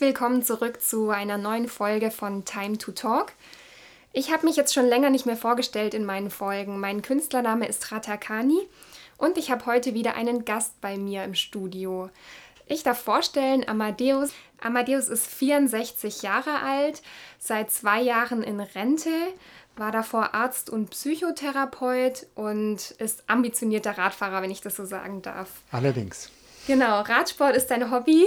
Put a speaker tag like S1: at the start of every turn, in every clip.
S1: Willkommen zurück zu einer neuen Folge von Time to Talk. Ich habe mich jetzt schon länger nicht mehr vorgestellt in meinen Folgen. Mein Künstlername ist Ratakani und ich habe heute wieder einen Gast bei mir im Studio. Ich darf vorstellen Amadeus. Amadeus ist 64 Jahre alt, seit zwei Jahren in Rente, war davor Arzt und Psychotherapeut und ist ambitionierter Radfahrer, wenn ich das so sagen darf.
S2: Allerdings.
S1: Genau, Radsport ist dein Hobby.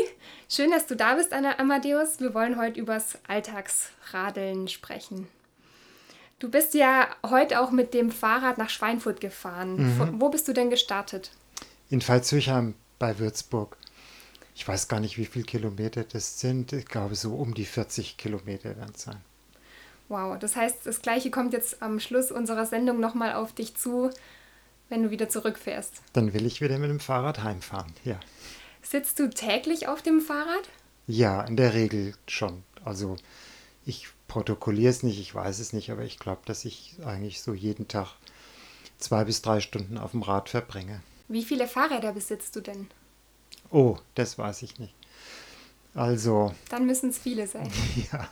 S1: Schön, dass du da bist, Anna Amadeus. Wir wollen heute übers Alltagsradeln sprechen. Du bist ja heute auch mit dem Fahrrad nach Schweinfurt gefahren. Mhm. Wo bist du denn gestartet?
S2: In Pfalzüchheim bei Würzburg. Ich weiß gar nicht, wie viele Kilometer das sind. Ich glaube, so um die 40 Kilometer werden es sein.
S1: Wow, das heißt, das Gleiche kommt jetzt am Schluss unserer Sendung nochmal auf dich zu wenn du wieder zurückfährst.
S2: Dann will ich wieder mit dem Fahrrad heimfahren, ja.
S1: Sitzt du täglich auf dem Fahrrad?
S2: Ja, in der Regel schon. Also ich protokolliere es nicht, ich weiß es nicht, aber ich glaube, dass ich eigentlich so jeden Tag zwei bis drei Stunden auf dem Rad verbringe.
S1: Wie viele Fahrräder besitzt du denn?
S2: Oh, das weiß ich nicht. Also.
S1: Dann müssen es viele sein.
S2: Ja,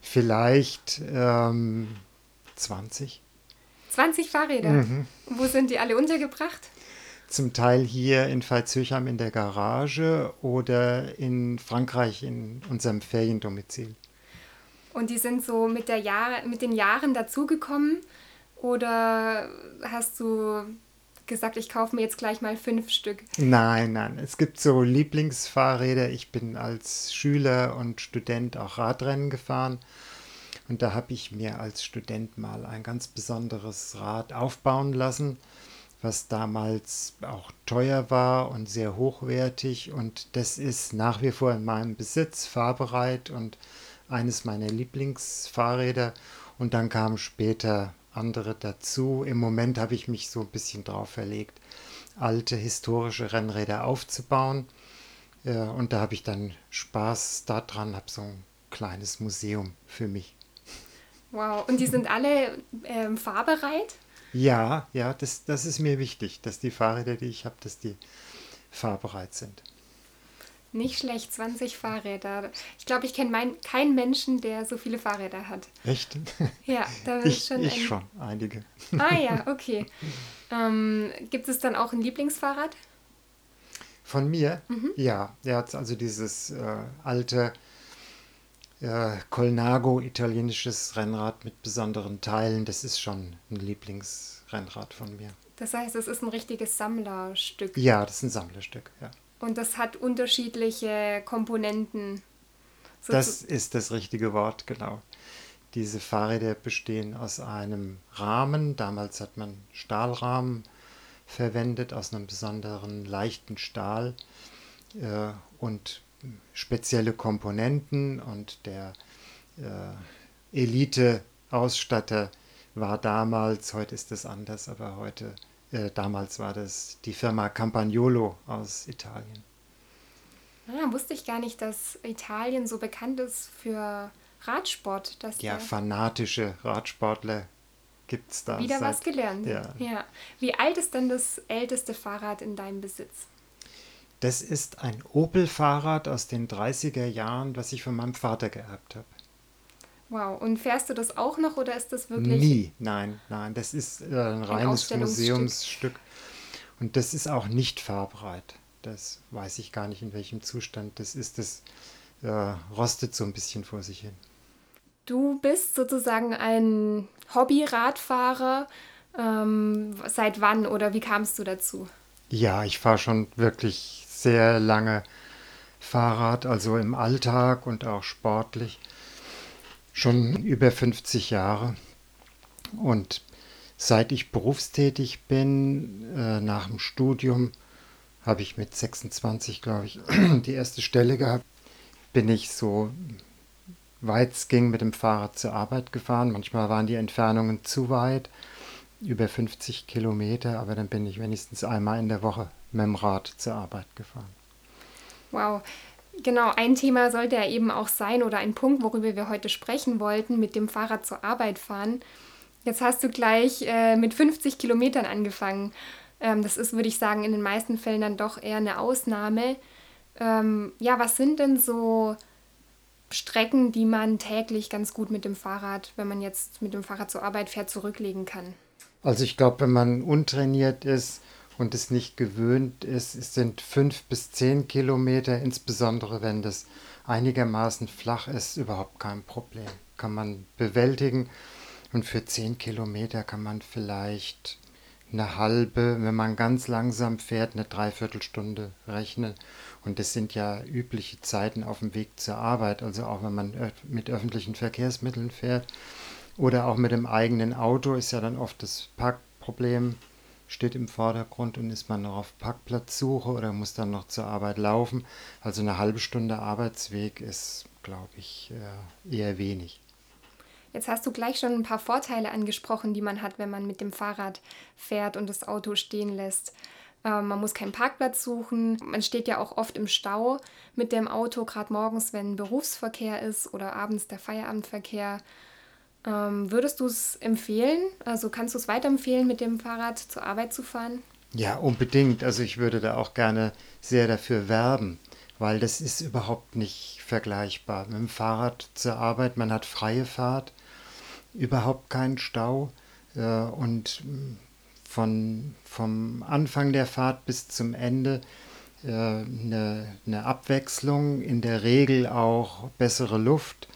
S2: vielleicht ähm, 20.
S1: 20 Fahrräder. Mhm. Wo sind die alle untergebracht?
S2: Zum Teil hier in Pfalzüchheim in der Garage oder in Frankreich in unserem Feriendomizil.
S1: Und die sind so mit, der Jahr mit den Jahren dazugekommen? Oder hast du gesagt, ich kaufe mir jetzt gleich mal fünf Stück?
S2: Nein, nein. Es gibt so Lieblingsfahrräder. Ich bin als Schüler und Student auch Radrennen gefahren. Und da habe ich mir als Student mal ein ganz besonderes Rad aufbauen lassen, was damals auch teuer war und sehr hochwertig. Und das ist nach wie vor in meinem Besitz, fahrbereit und eines meiner Lieblingsfahrräder. Und dann kamen später andere dazu. Im Moment habe ich mich so ein bisschen drauf verlegt, alte historische Rennräder aufzubauen. Und da habe ich dann Spaß daran, habe so ein kleines Museum für mich.
S1: Wow, und die sind alle ähm, fahrbereit?
S2: Ja, ja, das, das ist mir wichtig, dass die Fahrräder, die ich habe, dass die fahrbereit sind.
S1: Nicht schlecht, 20 Fahrräder. Ich glaube, ich kenne keinen Menschen, der so viele Fahrräder hat.
S2: Echt?
S1: Ja,
S2: da ich, schon. Ich ein... schon, einige.
S1: Ah ja, okay. Ähm, gibt es dann auch ein Lieblingsfahrrad?
S2: Von mir? Mhm. Ja, der hat also dieses äh, alte ja, Colnago, italienisches Rennrad mit besonderen Teilen, das ist schon ein Lieblingsrennrad von mir.
S1: Das heißt, es ist ein richtiges Sammlerstück.
S2: Ja, das ist ein Sammlerstück, ja.
S1: Und das hat unterschiedliche Komponenten.
S2: So das ist das richtige Wort, genau. Diese Fahrräder bestehen aus einem Rahmen. Damals hat man Stahlrahmen verwendet, aus einem besonderen leichten Stahl. Äh, und spezielle Komponenten und der äh, Elite-Ausstatter war damals, heute ist es anders, aber heute, äh, damals war das die Firma Campagnolo aus Italien.
S1: Ah, wusste ich gar nicht, dass Italien so bekannt ist für Radsport. Dass
S2: ja, fanatische Radsportler gibt es da.
S1: Wieder seit, was gelernt.
S2: Ja.
S1: ja. Wie alt ist denn das älteste Fahrrad in deinem Besitz?
S2: Das ist ein Opel-Fahrrad aus den 30er Jahren, was ich von meinem Vater geerbt habe.
S1: Wow, und fährst du das auch noch oder ist das wirklich?
S2: Nie, nein, nein, das ist äh, ein, ein reines Museumsstück. Und das ist auch nicht fahrbereit. Das weiß ich gar nicht, in welchem Zustand das ist. Das äh, rostet so ein bisschen vor sich hin.
S1: Du bist sozusagen ein Hobby-Radfahrer. Ähm, seit wann oder wie kamst du dazu?
S2: Ja, ich fahre schon wirklich sehr lange Fahrrad, also im Alltag und auch sportlich. Schon über 50 Jahre. Und seit ich berufstätig bin, äh, nach dem Studium, habe ich mit 26, glaube ich, die erste Stelle gehabt, bin ich so weit es ging mit dem Fahrrad zur Arbeit gefahren. Manchmal waren die Entfernungen zu weit, über 50 Kilometer, aber dann bin ich wenigstens einmal in der Woche mit dem Rad zur Arbeit gefahren.
S1: Wow. Genau, ein Thema sollte ja eben auch sein oder ein Punkt, worüber wir heute sprechen wollten, mit dem Fahrrad zur Arbeit fahren. Jetzt hast du gleich äh, mit 50 Kilometern angefangen. Ähm, das ist, würde ich sagen, in den meisten Fällen dann doch eher eine Ausnahme. Ähm, ja, was sind denn so Strecken, die man täglich ganz gut mit dem Fahrrad, wenn man jetzt mit dem Fahrrad zur Arbeit fährt, zurücklegen kann?
S2: Also ich glaube, wenn man untrainiert ist und es nicht gewöhnt ist, sind fünf bis zehn Kilometer, insbesondere wenn das einigermaßen flach ist, überhaupt kein Problem. Kann man bewältigen. Und für zehn Kilometer kann man vielleicht eine halbe, wenn man ganz langsam fährt, eine Dreiviertelstunde rechnen. Und das sind ja übliche Zeiten auf dem Weg zur Arbeit. Also auch wenn man mit öffentlichen Verkehrsmitteln fährt oder auch mit dem eigenen Auto ist ja dann oft das Parkproblem steht im Vordergrund und ist man noch auf Parkplatzsuche oder muss dann noch zur Arbeit laufen. Also eine halbe Stunde Arbeitsweg ist, glaube ich, äh, eher wenig.
S1: Jetzt hast du gleich schon ein paar Vorteile angesprochen, die man hat, wenn man mit dem Fahrrad fährt und das Auto stehen lässt. Ähm, man muss keinen Parkplatz suchen. Man steht ja auch oft im Stau mit dem Auto, gerade morgens, wenn Berufsverkehr ist oder abends der Feierabendverkehr. Ähm, würdest du es empfehlen? Also kannst du es weiterempfehlen, mit dem Fahrrad zur Arbeit zu fahren?
S2: Ja, unbedingt. Also ich würde da auch gerne sehr dafür werben weil das ist überhaupt nicht vergleichbar. Mit dem Fahrrad zur Arbeit, man hat freie Fahrt, überhaupt keinen Stau äh, und von, vom Anfang der Fahrt bis zum Ende äh, eine, eine Abwechslung, in der Regel auch bessere Luft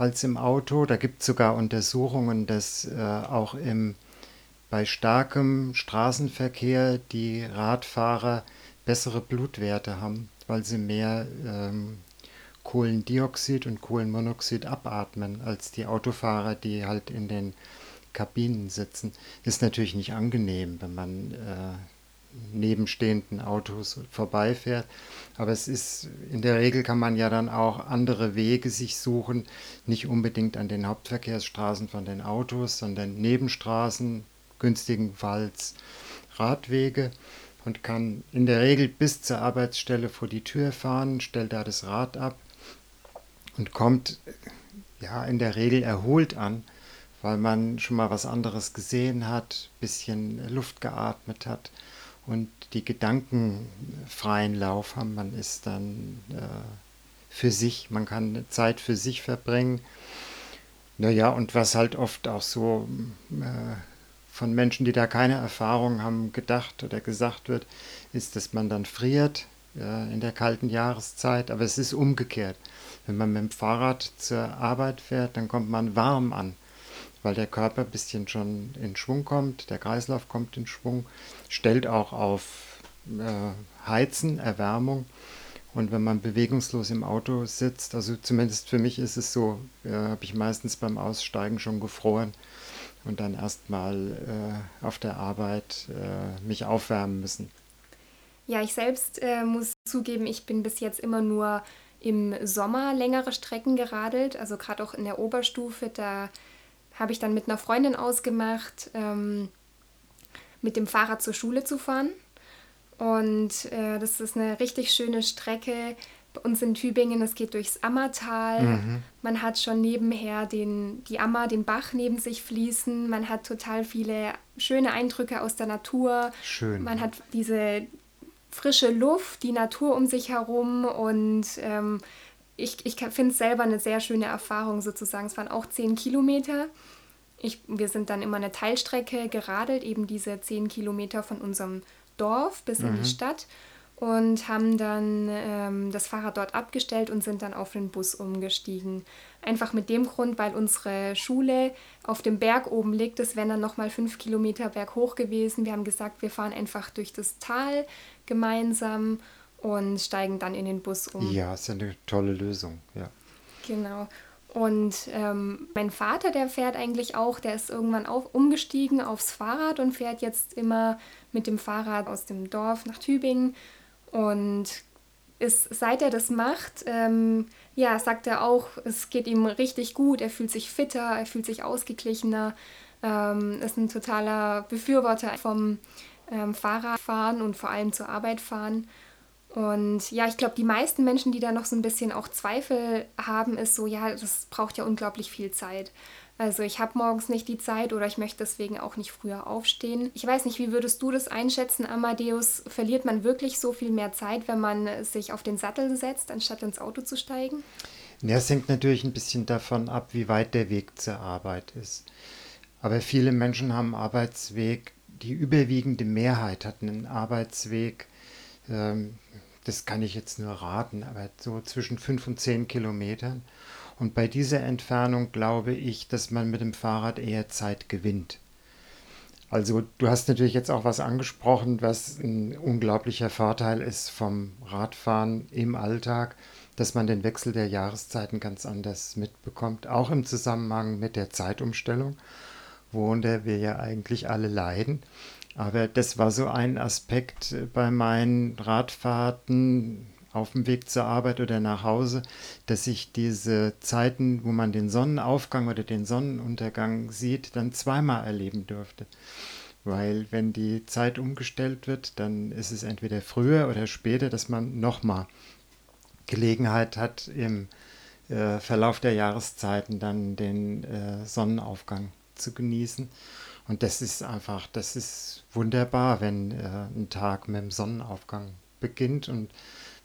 S2: als im Auto. Da gibt es sogar Untersuchungen, dass äh, auch im, bei starkem Straßenverkehr die Radfahrer bessere Blutwerte haben, weil sie mehr ähm, Kohlendioxid und Kohlenmonoxid abatmen als die Autofahrer, die halt in den Kabinen sitzen. Ist natürlich nicht angenehm, wenn man äh, nebenstehenden Autos vorbeifährt. Aber es ist, in der Regel kann man ja dann auch andere Wege sich suchen, nicht unbedingt an den Hauptverkehrsstraßen von den Autos, sondern Nebenstraßen, günstigenfalls Radwege. Und kann in der Regel bis zur Arbeitsstelle vor die Tür fahren, stellt da das Rad ab und kommt ja in der Regel erholt an, weil man schon mal was anderes gesehen hat, bisschen Luft geatmet hat und die Gedanken freien Lauf haben. Man ist dann äh, für sich, man kann Zeit für sich verbringen. Naja, und was halt oft auch so äh, von Menschen, die da keine Erfahrung haben, gedacht oder gesagt wird, ist, dass man dann friert äh, in der kalten Jahreszeit. Aber es ist umgekehrt. Wenn man mit dem Fahrrad zur Arbeit fährt, dann kommt man warm an, weil der Körper ein bisschen schon in Schwung kommt, der Kreislauf kommt in Schwung, stellt auch auf äh, Heizen, Erwärmung. Und wenn man bewegungslos im Auto sitzt, also zumindest für mich ist es so, äh, habe ich meistens beim Aussteigen schon gefroren und dann erstmal äh, auf der Arbeit äh, mich aufwärmen müssen.
S1: Ja, ich selbst äh, muss zugeben, ich bin bis jetzt immer nur im Sommer längere Strecken geradelt, also gerade auch in der Oberstufe, da habe ich dann mit einer Freundin ausgemacht, ähm, mit dem Fahrrad zur Schule zu fahren. Und äh, das ist eine richtig schöne Strecke bei uns in Tübingen, es geht durchs Ammertal. Mhm. Man hat schon nebenher den, die Ammer, den Bach neben sich fließen. Man hat total viele schöne Eindrücke aus der Natur.
S2: Schön.
S1: Man hat diese frische Luft, die Natur um sich herum und ähm, ich, ich finde es selber eine sehr schöne Erfahrung sozusagen. Es waren auch zehn Kilometer. Ich, wir sind dann immer eine Teilstrecke geradelt, eben diese zehn Kilometer von unserem Dorf bis mhm. in die mhm. Stadt und haben dann ähm, das Fahrrad dort abgestellt und sind dann auf den Bus umgestiegen. Einfach mit dem Grund, weil unsere Schule auf dem Berg oben liegt. Das wären dann nochmal fünf Kilometer berghoch gewesen. Wir haben gesagt, wir fahren einfach durch das Tal gemeinsam und steigen dann in den Bus um.
S2: Ja, ist ja eine tolle Lösung, ja.
S1: Genau. Und ähm, mein Vater, der fährt eigentlich auch, der ist irgendwann auf, umgestiegen aufs Fahrrad und fährt jetzt immer mit dem Fahrrad aus dem Dorf nach Tübingen und ist, seit er das macht, ähm, ja, sagt er auch, es geht ihm richtig gut, er fühlt sich fitter, er fühlt sich ausgeglichener, ähm, ist ein totaler Befürworter vom ähm, Fahrradfahren und vor allem zur Arbeit fahren. Und ja, ich glaube, die meisten Menschen, die da noch so ein bisschen auch Zweifel haben, ist so, ja, das braucht ja unglaublich viel Zeit. Also ich habe morgens nicht die Zeit oder ich möchte deswegen auch nicht früher aufstehen. Ich weiß nicht, wie würdest du das einschätzen, Amadeus? Verliert man wirklich so viel mehr Zeit, wenn man sich auf den Sattel setzt, anstatt ins Auto zu steigen?
S2: Ja, es hängt natürlich ein bisschen davon ab, wie weit der Weg zur Arbeit ist. Aber viele Menschen haben einen Arbeitsweg, die überwiegende Mehrheit hat einen Arbeitsweg, ähm, das kann ich jetzt nur raten, aber so zwischen fünf und zehn Kilometern. Und bei dieser Entfernung glaube ich, dass man mit dem Fahrrad eher Zeit gewinnt. Also du hast natürlich jetzt auch was angesprochen, was ein unglaublicher Vorteil ist vom Radfahren im Alltag, dass man den Wechsel der Jahreszeiten ganz anders mitbekommt, auch im Zusammenhang mit der Zeitumstellung, worunter wir ja eigentlich alle leiden. Aber das war so ein Aspekt bei meinen Radfahrten auf dem Weg zur Arbeit oder nach Hause, dass ich diese Zeiten, wo man den Sonnenaufgang oder den Sonnenuntergang sieht, dann zweimal erleben durfte. Weil wenn die Zeit umgestellt wird, dann ist es entweder früher oder später, dass man nochmal Gelegenheit hat, im äh, Verlauf der Jahreszeiten dann den äh, Sonnenaufgang zu genießen. Und das ist einfach, das ist wunderbar, wenn äh, ein Tag mit dem Sonnenaufgang beginnt und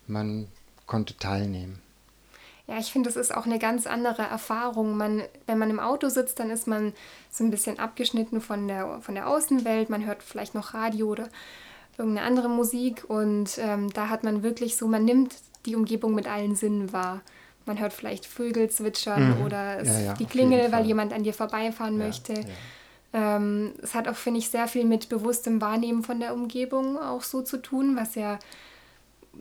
S2: man konnte teilnehmen.
S1: Ja, ich finde, das ist auch eine ganz andere Erfahrung. Man, wenn man im Auto sitzt, dann ist man so ein bisschen abgeschnitten von der, von der Außenwelt. Man hört vielleicht noch Radio oder irgendeine andere Musik und ähm, da hat man wirklich so, man nimmt die Umgebung mit allen Sinnen wahr. Man hört vielleicht Vögel zwitschern mhm. oder ja, ja, die Klingel, weil jemand an dir vorbeifahren ja, möchte. Ähm, es hat auch, finde ich, sehr viel mit bewusstem Wahrnehmen von der Umgebung auch so zu tun, was ja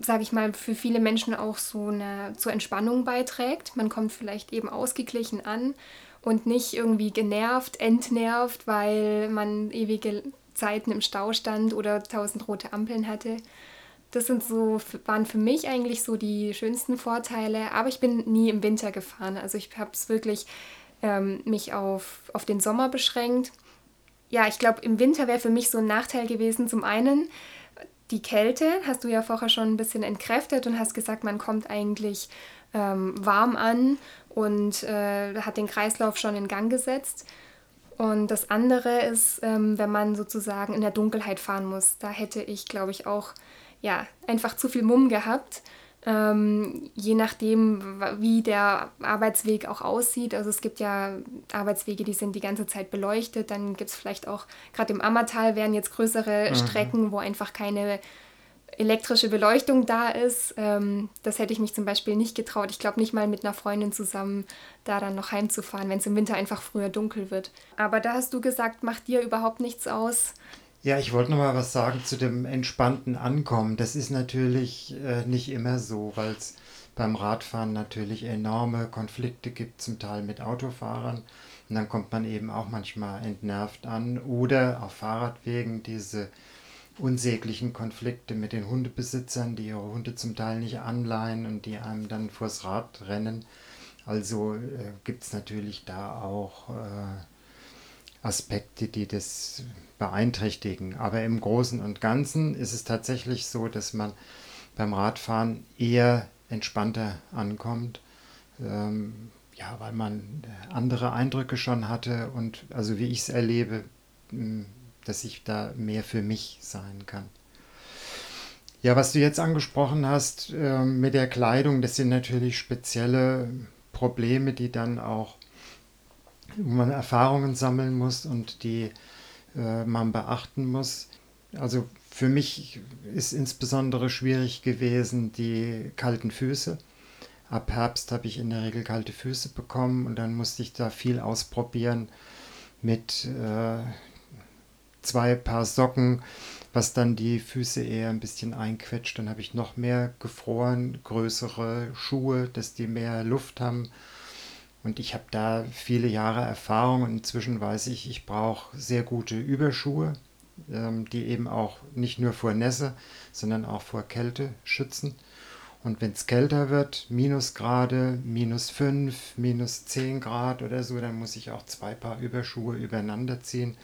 S1: sage ich mal, für viele Menschen auch so eine zur Entspannung beiträgt. Man kommt vielleicht eben ausgeglichen an und nicht irgendwie genervt, entnervt, weil man ewige Zeiten im Stau stand oder tausend rote Ampeln hatte. Das sind so, waren für mich eigentlich so die schönsten Vorteile. Aber ich bin nie im Winter gefahren. Also ich habe es wirklich ähm, mich auf, auf den Sommer beschränkt. Ja, ich glaube, im Winter wäre für mich so ein Nachteil gewesen. Zum einen, die Kälte hast du ja vorher schon ein bisschen entkräftet und hast gesagt, man kommt eigentlich ähm, warm an und äh, hat den Kreislauf schon in Gang gesetzt. Und das andere ist, ähm, wenn man sozusagen in der Dunkelheit fahren muss. Da hätte ich, glaube ich, auch ja, einfach zu viel Mumm gehabt ähm, je nachdem, wie der Arbeitsweg auch aussieht. Also es gibt ja Arbeitswege, die sind die ganze Zeit beleuchtet. Dann gibt es vielleicht auch, gerade im Ammertal wären jetzt größere mhm. Strecken, wo einfach keine elektrische Beleuchtung da ist. Ähm, das hätte ich mich zum Beispiel nicht getraut. Ich glaube nicht mal mit einer Freundin zusammen da dann noch heimzufahren, wenn es im Winter einfach früher dunkel wird. Aber da hast du gesagt, macht dir überhaupt nichts aus.
S2: Ja, ich wollte noch mal was sagen zu dem entspannten Ankommen. Das ist natürlich äh, nicht immer so, weil es beim Radfahren natürlich enorme Konflikte gibt, zum Teil mit Autofahrern. Und dann kommt man eben auch manchmal entnervt an. Oder auf Fahrradwegen diese unsäglichen Konflikte mit den Hundebesitzern, die ihre Hunde zum Teil nicht anleihen und die einem dann vors Rad rennen. Also äh, gibt es natürlich da auch äh, Aspekte, die das beeinträchtigen. Aber im Großen und Ganzen ist es tatsächlich so, dass man beim Radfahren eher entspannter ankommt. Ähm, ja, weil man andere Eindrücke schon hatte und also wie ich es erlebe, dass ich da mehr für mich sein kann. Ja, was du jetzt angesprochen hast äh, mit der Kleidung, das sind natürlich spezielle Probleme, die dann auch, wo man Erfahrungen sammeln muss und die äh, man beachten muss. Also für mich ist insbesondere schwierig gewesen die kalten Füße. Ab Herbst habe ich in der Regel kalte Füße bekommen und dann musste ich da viel ausprobieren mit äh, zwei Paar Socken, was dann die Füße eher ein bisschen einquetscht. Dann habe ich noch mehr gefroren, größere Schuhe, dass die mehr Luft haben und ich habe da viele Jahre Erfahrung und inzwischen weiß ich, ich brauche sehr gute Überschuhe, ähm, die eben auch nicht nur vor Nässe, sondern auch vor Kälte schützen. Und wenn es kälter wird, Minusgrade, minus 5, minus 10 Grad oder so, dann muss ich auch zwei Paar Überschuhe übereinander ziehen.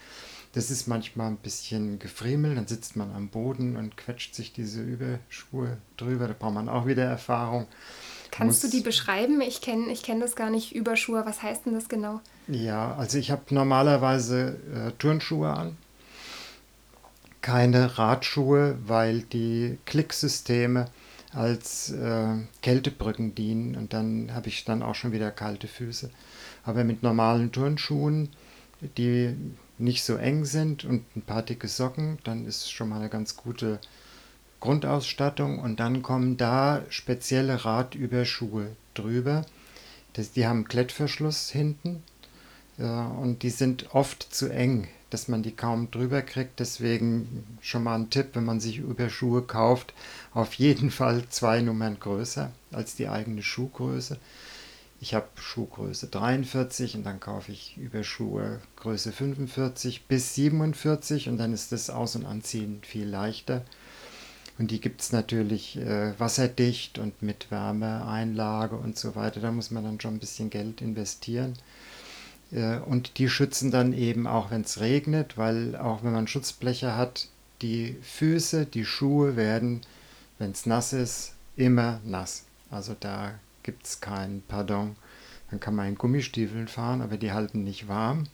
S2: Das ist manchmal ein bisschen gefriemelt, dann sitzt man am Boden und quetscht sich diese Überschuhe drüber. Da braucht man auch wieder Erfahrung.
S1: Kannst du die beschreiben? Ich kenne ich kenn das gar nicht. Überschuhe, was heißt denn das genau?
S2: Ja, also ich habe normalerweise äh, Turnschuhe an. Keine Radschuhe, weil die Klicksysteme als äh, Kältebrücken dienen und dann habe ich dann auch schon wieder kalte Füße. Aber mit normalen Turnschuhen, die nicht so eng sind und ein paar dicke Socken, dann ist schon mal eine ganz gute Grundausstattung und dann kommen da spezielle Radüberschuhe drüber. Das, die haben Klettverschluss hinten ja, und die sind oft zu eng, dass man die kaum drüber kriegt. Deswegen schon mal ein Tipp, wenn man sich Überschuhe kauft, auf jeden Fall zwei Nummern größer als die eigene Schuhgröße. Ich habe Schuhgröße 43 und dann kaufe ich Überschuhe Größe 45 bis 47 und dann ist das Aus- und Anziehen viel leichter. Und die gibt es natürlich äh, wasserdicht und mit Wärmeeinlage und so weiter. Da muss man dann schon ein bisschen Geld investieren. Äh, und die schützen dann eben auch, wenn es regnet, weil auch wenn man Schutzbleche hat, die Füße, die Schuhe werden, wenn es nass ist, immer nass. Also da gibt es kein Pardon. Dann kann man in Gummistiefeln fahren, aber die halten nicht warm.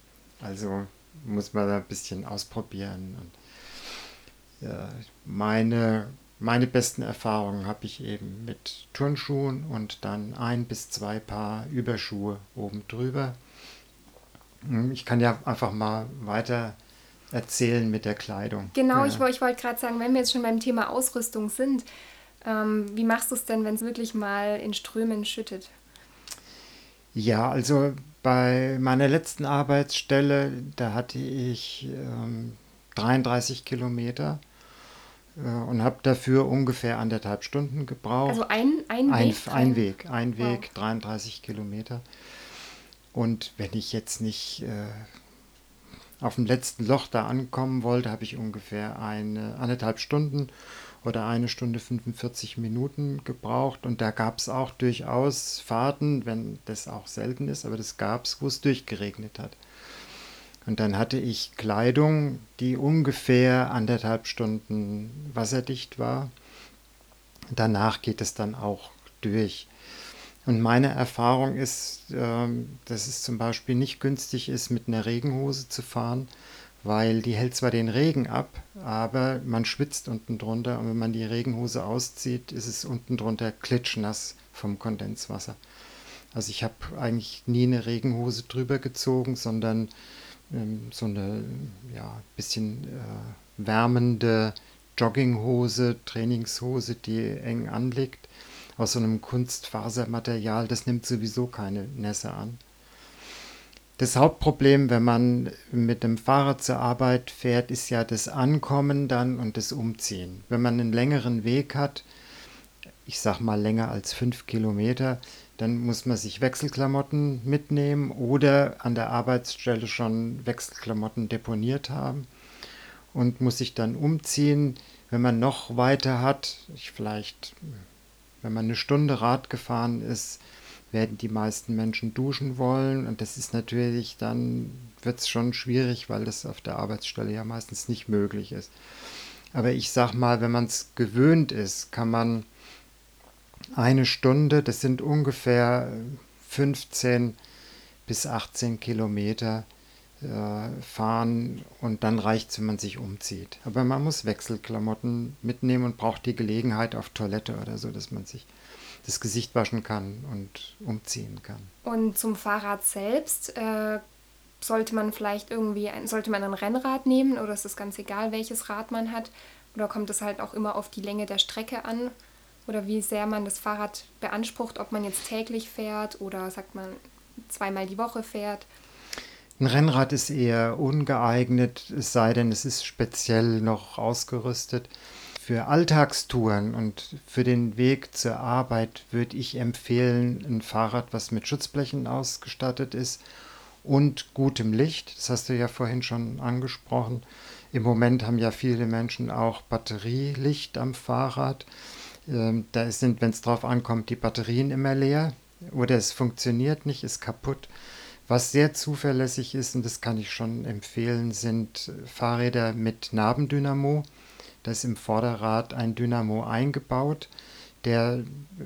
S2: Also muss man da ein bisschen ausprobieren. Und, ja, meine, meine besten Erfahrungen habe ich eben mit Turnschuhen und dann ein bis zwei Paar Überschuhe oben drüber. Hm, ich kann ja einfach mal weiter erzählen mit der Kleidung.
S1: Genau,
S2: ja.
S1: ich, ich wollte gerade sagen, wenn wir jetzt schon beim Thema Ausrüstung sind, ähm, wie machst du es denn, wenn es wirklich mal in Strömen schüttet?
S2: Ja, also bei meiner letzten Arbeitsstelle, da hatte ich ähm, 33 Kilometer und habe dafür ungefähr anderthalb Stunden gebraucht.
S1: Also ein, ein,
S2: ein
S1: Weg?
S2: Ein Weg, ein Weg, wow. 33 Kilometer. Und wenn ich jetzt nicht äh, auf dem letzten Loch da ankommen wollte, habe ich ungefähr eine anderthalb Stunden oder eine Stunde 45 Minuten gebraucht. Und da gab es auch durchaus Fahrten, wenn das auch selten ist, aber das gab es, wo es durchgeregnet hat. Und dann hatte ich Kleidung, die ungefähr anderthalb Stunden wasserdicht war. Danach geht es dann auch durch. Und meine Erfahrung ist, ähm, dass es zum Beispiel nicht günstig ist, mit einer Regenhose zu fahren, weil die hält zwar den Regen ab, aber man schwitzt unten drunter und wenn man die Regenhose auszieht, ist es unten drunter klitschnass vom Kondenswasser. Also ich habe eigentlich nie eine Regenhose drüber gezogen, sondern ähm, so eine ja, bisschen äh, wärmende Jogginghose, Trainingshose, die eng anliegt aus so einem Kunstfasermaterial, das nimmt sowieso keine Nässe an. Das Hauptproblem, wenn man mit dem Fahrrad zur Arbeit fährt, ist ja das Ankommen dann und das Umziehen. Wenn man einen längeren Weg hat, ich sag mal länger als fünf Kilometer, dann muss man sich Wechselklamotten mitnehmen oder an der Arbeitsstelle schon Wechselklamotten deponiert haben und muss sich dann umziehen. Wenn man noch weiter hat, ich vielleicht wenn man eine Stunde Rad gefahren ist, werden die meisten Menschen duschen wollen und das ist natürlich, dann wird es schon schwierig, weil das auf der Arbeitsstelle ja meistens nicht möglich ist. Aber ich sag mal, wenn man es gewöhnt ist, kann man eine Stunde, das sind ungefähr 15 bis 18 Kilometer, äh, fahren und dann reicht es, wenn man sich umzieht. Aber man muss Wechselklamotten mitnehmen und braucht die Gelegenheit auf Toilette oder so, dass man sich das Gesicht waschen kann und umziehen kann.
S1: Und zum Fahrrad selbst äh, sollte man vielleicht irgendwie ein, sollte man ein Rennrad nehmen oder ist es ganz egal, welches Rad man hat? Oder kommt es halt auch immer auf die Länge der Strecke an? Oder wie sehr man das Fahrrad beansprucht, ob man jetzt täglich fährt oder sagt man zweimal die Woche fährt?
S2: Ein Rennrad ist eher ungeeignet, es sei denn, es ist speziell noch ausgerüstet. Für Alltagstouren und für den Weg zur Arbeit würde ich empfehlen, ein Fahrrad, was mit Schutzblechen ausgestattet ist und gutem Licht. Das hast du ja vorhin schon angesprochen. Im Moment haben ja viele Menschen auch Batterielicht am Fahrrad. Ähm, da sind, wenn es drauf ankommt, die Batterien immer leer oder es funktioniert nicht, ist kaputt. Was sehr zuverlässig ist, und das kann ich schon empfehlen, sind Fahrräder mit Nabendynamo. Da ist im Vorderrad ein Dynamo eingebaut. Der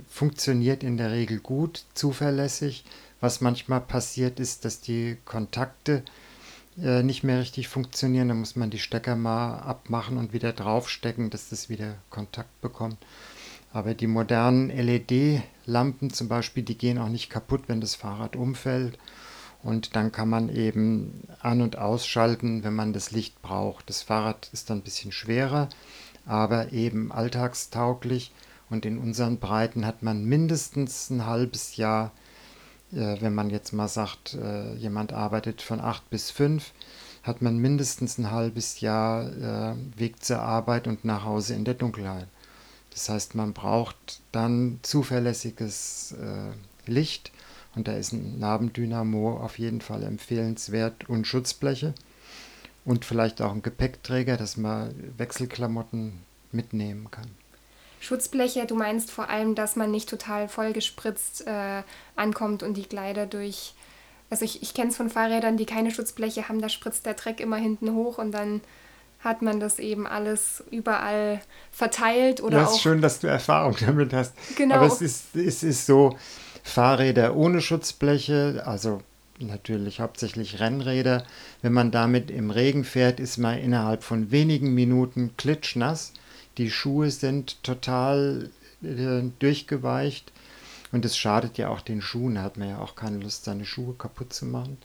S2: funktioniert in der Regel gut, zuverlässig. Was manchmal passiert ist, dass die Kontakte äh, nicht mehr richtig funktionieren. Da muss man die Stecker mal abmachen und wieder draufstecken, dass das wieder Kontakt bekommt. Aber die modernen LED-Lampen zum Beispiel, die gehen auch nicht kaputt, wenn das Fahrrad umfällt. Und dann kann man eben an- und ausschalten, wenn man das Licht braucht. Das Fahrrad ist dann ein bisschen schwerer, aber eben alltagstauglich. Und in unseren Breiten hat man mindestens ein halbes Jahr, äh, wenn man jetzt mal sagt, äh, jemand arbeitet von acht bis fünf, hat man mindestens ein halbes Jahr äh, Weg zur Arbeit und nach Hause in der Dunkelheit. Das heißt, man braucht dann zuverlässiges äh, Licht und da ist ein Nabendynamo auf jeden Fall empfehlenswert und Schutzbleche und vielleicht auch ein Gepäckträger, dass man Wechselklamotten mitnehmen kann.
S1: Schutzbleche, du meinst vor allem, dass man nicht total vollgespritzt äh, ankommt und die Kleider durch. Also ich, ich kenne es von Fahrrädern, die keine Schutzbleche haben, da spritzt der Dreck immer hinten hoch und dann hat man das eben alles überall verteilt oder
S2: ja,
S1: auch.
S2: ist schön, dass du Erfahrung damit hast. Genau. Aber es ist, es ist so, Fahrräder ohne Schutzbleche, also natürlich hauptsächlich Rennräder, wenn man damit im Regen fährt, ist man innerhalb von wenigen Minuten klitschnass. Die Schuhe sind total äh, durchgeweicht und es schadet ja auch den Schuhen, da hat man ja auch keine Lust, seine Schuhe kaputt zu machen.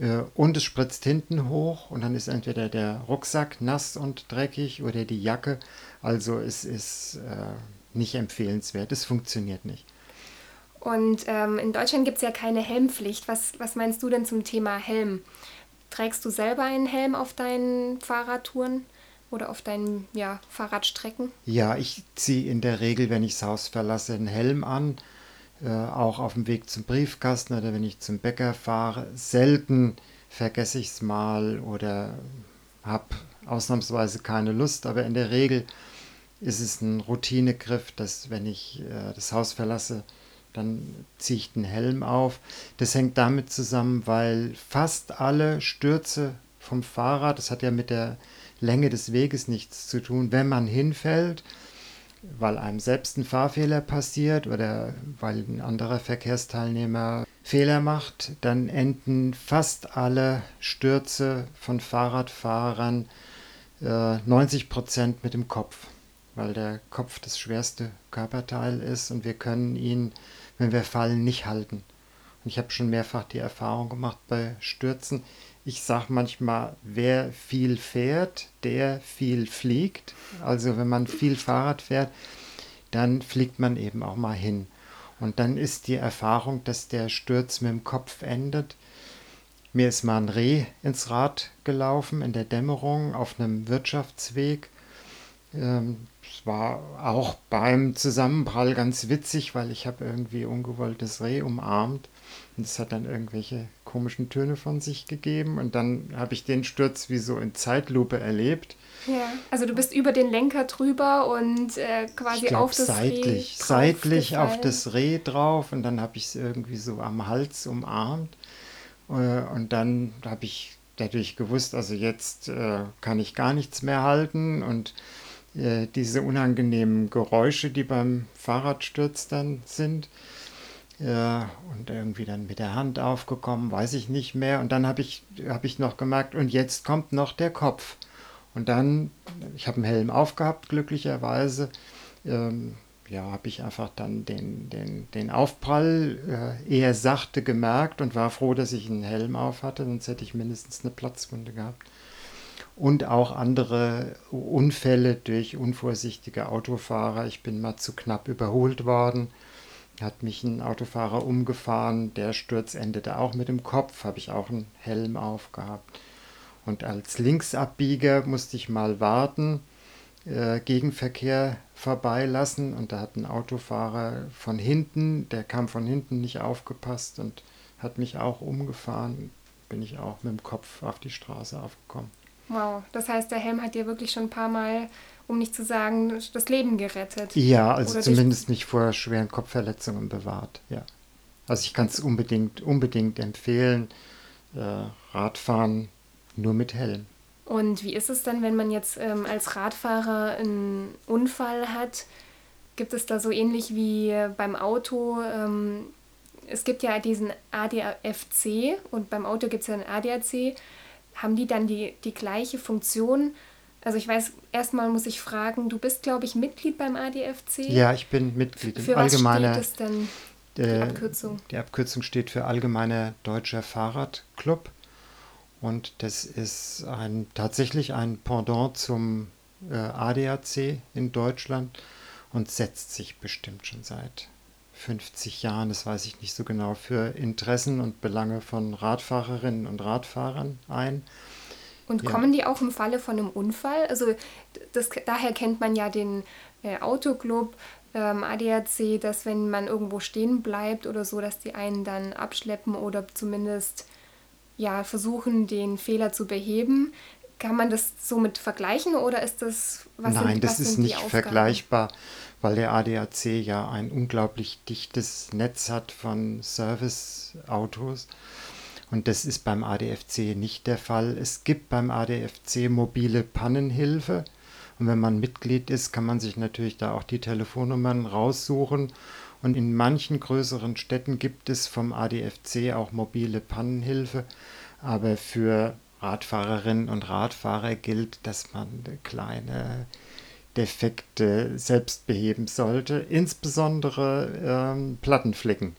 S2: Äh, und es spritzt hinten hoch und dann ist entweder der Rucksack nass und dreckig oder die Jacke. Also es ist äh, nicht empfehlenswert, es funktioniert nicht.
S1: Und ähm, in Deutschland gibt es ja keine Helmpflicht. Was, was meinst du denn zum Thema Helm? Trägst du selber einen Helm auf deinen Fahrradtouren oder auf deinen ja, Fahrradstrecken?
S2: Ja, ich ziehe in der Regel, wenn ich das Haus verlasse, einen Helm an auch auf dem Weg zum Briefkasten oder wenn ich zum Bäcker fahre. Selten vergesse ich es mal oder habe ausnahmsweise keine Lust, aber in der Regel ist es ein Routinegriff, dass wenn ich äh, das Haus verlasse, dann ziehe ich den Helm auf. Das hängt damit zusammen, weil fast alle Stürze vom Fahrrad, das hat ja mit der Länge des Weges nichts zu tun, wenn man hinfällt, weil einem selbst ein Fahrfehler passiert oder weil ein anderer Verkehrsteilnehmer Fehler macht, dann enden fast alle Stürze von Fahrradfahrern äh, 90 Prozent mit dem Kopf, weil der Kopf das schwerste Körperteil ist und wir können ihn, wenn wir fallen, nicht halten. Und ich habe schon mehrfach die Erfahrung gemacht bei Stürzen, ich sage manchmal, wer viel fährt, der viel fliegt. Also wenn man viel Fahrrad fährt, dann fliegt man eben auch mal hin. Und dann ist die Erfahrung, dass der Sturz mit dem Kopf endet. Mir ist mal ein Reh ins Rad gelaufen in der Dämmerung auf einem Wirtschaftsweg. Ähm, es war auch beim Zusammenprall ganz witzig, weil ich habe irgendwie ungewolltes Reh umarmt und es hat dann irgendwelche komischen Töne von sich gegeben. Und dann habe ich den Sturz wie so in Zeitlupe erlebt.
S1: Ja, also du bist über den Lenker drüber und äh, quasi glaub, auf das
S2: seitlich, Reh seitlich auf das Reh drauf. Und dann habe ich es irgendwie so am Hals umarmt. Äh, und dann habe ich dadurch gewusst, also jetzt äh, kann ich gar nichts mehr halten. Und äh, diese unangenehmen Geräusche, die beim Fahrradsturz dann sind. Ja, und irgendwie dann mit der Hand aufgekommen, weiß ich nicht mehr. Und dann habe ich, hab ich noch gemerkt, und jetzt kommt noch der Kopf. Und dann, ich habe einen Helm aufgehabt, glücklicherweise. Ähm, ja, habe ich einfach dann den, den, den Aufprall äh, eher sachte gemerkt und war froh, dass ich einen Helm auf hatte, sonst hätte ich mindestens eine Platzwunde gehabt und auch andere Unfälle durch unvorsichtige Autofahrer. Ich bin mal zu knapp überholt worden, hat mich ein Autofahrer umgefahren, der Sturz endete auch mit dem Kopf, habe ich auch einen Helm aufgehabt. Und als Linksabbieger musste ich mal warten, äh, Gegenverkehr vorbeilassen und da hat ein Autofahrer von hinten, der kam von hinten nicht aufgepasst und hat mich auch umgefahren, bin ich auch mit dem Kopf auf die Straße aufgekommen.
S1: Wow, das heißt, der Helm hat dir wirklich schon ein paar Mal, um nicht zu sagen, das Leben gerettet.
S2: Ja, also Oder zumindest mich vor schweren Kopfverletzungen bewahrt, ja. Also ich kann es unbedingt, unbedingt empfehlen, äh, Radfahren nur mit Helm.
S1: Und wie ist es dann, wenn man jetzt ähm, als Radfahrer einen Unfall hat? Gibt es da so ähnlich wie beim Auto? Ähm, es gibt ja diesen ADFC und beim Auto gibt es ja einen ADAC haben die dann die, die gleiche Funktion Also ich weiß, erstmal muss ich fragen, du bist, glaube ich, Mitglied beim ADFC.
S2: Ja, ich bin Mitglied
S1: im Allgemeinen. Was steht es denn, die äh, Abkürzung?
S2: Die Abkürzung steht für Allgemeiner Deutscher Fahrradclub. Und das ist ein, tatsächlich ein Pendant zum äh, ADAC in Deutschland und setzt sich bestimmt schon seit 50 Jahren, das weiß ich nicht so genau, für Interessen und Belange von Radfahrerinnen und Radfahrern ein.
S1: Und ja. kommen die auch im Falle von einem Unfall? Also das, daher kennt man ja den äh, Autoclub, ähm, ADAC, dass wenn man irgendwo stehen bleibt oder so, dass die einen dann abschleppen oder zumindest ja, versuchen, den Fehler zu beheben. Kann man das somit vergleichen oder ist das
S2: was Nein, sind, das ist nicht vergleichbar, weil der ADAC ja ein unglaublich dichtes Netz hat von Serviceautos. Und das ist beim ADFC nicht der Fall. Es gibt beim ADFC mobile Pannenhilfe. Und wenn man Mitglied ist, kann man sich natürlich da auch die Telefonnummern raussuchen. Und in manchen größeren Städten gibt es vom ADFC auch mobile Pannenhilfe. Aber für Radfahrerinnen und Radfahrer gilt, dass man kleine Defekte selbst beheben sollte, insbesondere ähm, Plattenflicken.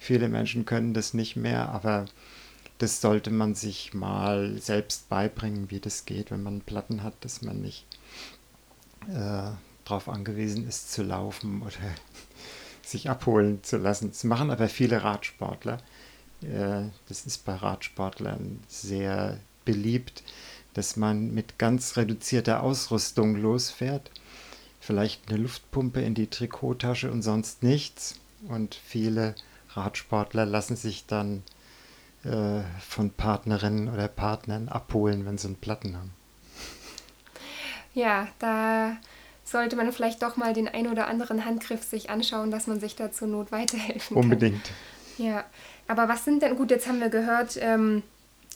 S2: Viele Menschen können das nicht mehr, aber das sollte man sich mal selbst beibringen, wie das geht, wenn man Platten hat, dass man nicht äh, darauf angewiesen ist zu laufen oder sich abholen zu lassen. Das machen aber viele Radsportler. Äh, das ist bei Radsportlern sehr beliebt, dass man mit ganz reduzierter Ausrüstung losfährt. Vielleicht eine Luftpumpe in die Trikottasche und sonst nichts. Und viele Radsportler lassen sich dann äh, von Partnerinnen oder Partnern abholen, wenn sie einen Platten haben.
S1: Ja, da sollte man vielleicht doch mal den ein oder anderen Handgriff sich anschauen, dass man sich da zur Not weiterhelfen
S2: kann. Unbedingt.
S1: Ja, aber was sind denn, gut, jetzt haben wir gehört, ähm,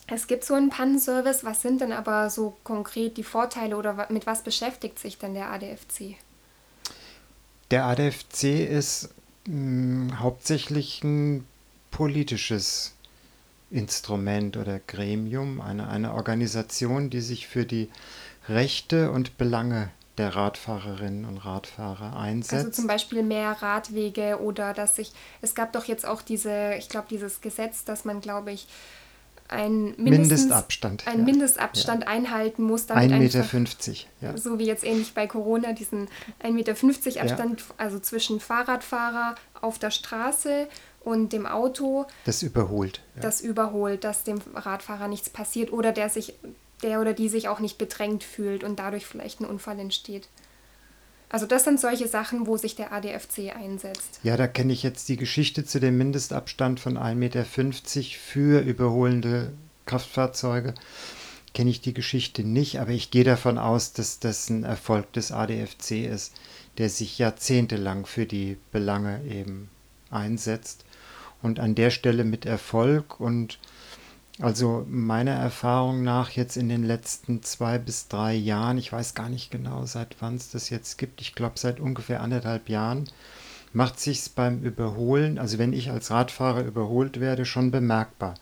S1: es gibt so einen Pannenservice. Was sind denn aber so konkret die Vorteile oder mit was beschäftigt sich denn der ADFC?
S2: Der ADFC ist mh, hauptsächlich ein politisches Instrument oder Gremium, eine, eine Organisation, die sich für die Rechte und Belange der Radfahrerinnen und Radfahrer einsetzt. Also
S1: zum Beispiel mehr Radwege oder dass sich, es gab doch jetzt auch diese, ich glaube, dieses Gesetz, dass man, glaube ich, ein
S2: Mindestabstand,
S1: ein ja. Mindestabstand ja. einhalten muss.
S2: 1,50 Meter, ja.
S1: So wie jetzt ähnlich bei Corona, diesen 1,50 Meter Abstand, also zwischen Fahrradfahrer auf der Straße und dem Auto.
S2: Das überholt.
S1: Das überholt, dass dem Radfahrer nichts passiert oder der sich, der oder die sich auch nicht bedrängt fühlt und dadurch vielleicht ein Unfall entsteht. Also das sind solche Sachen, wo sich der ADFC einsetzt.
S2: Ja, da kenne ich jetzt die Geschichte zu dem Mindestabstand von 1,50 Meter für überholende Kraftfahrzeuge. Kenne ich die Geschichte nicht, aber ich gehe davon aus, dass das ein Erfolg des ADFC ist, der sich jahrzehntelang für die Belange eben einsetzt und an der Stelle mit Erfolg. Und also meiner Erfahrung nach jetzt in den letzten zwei bis drei Jahren, ich weiß gar nicht genau, seit wann es das jetzt gibt, ich glaube seit ungefähr anderthalb Jahren, macht sich beim Überholen, also wenn ich als Radfahrer überholt werde, schon bemerkbar,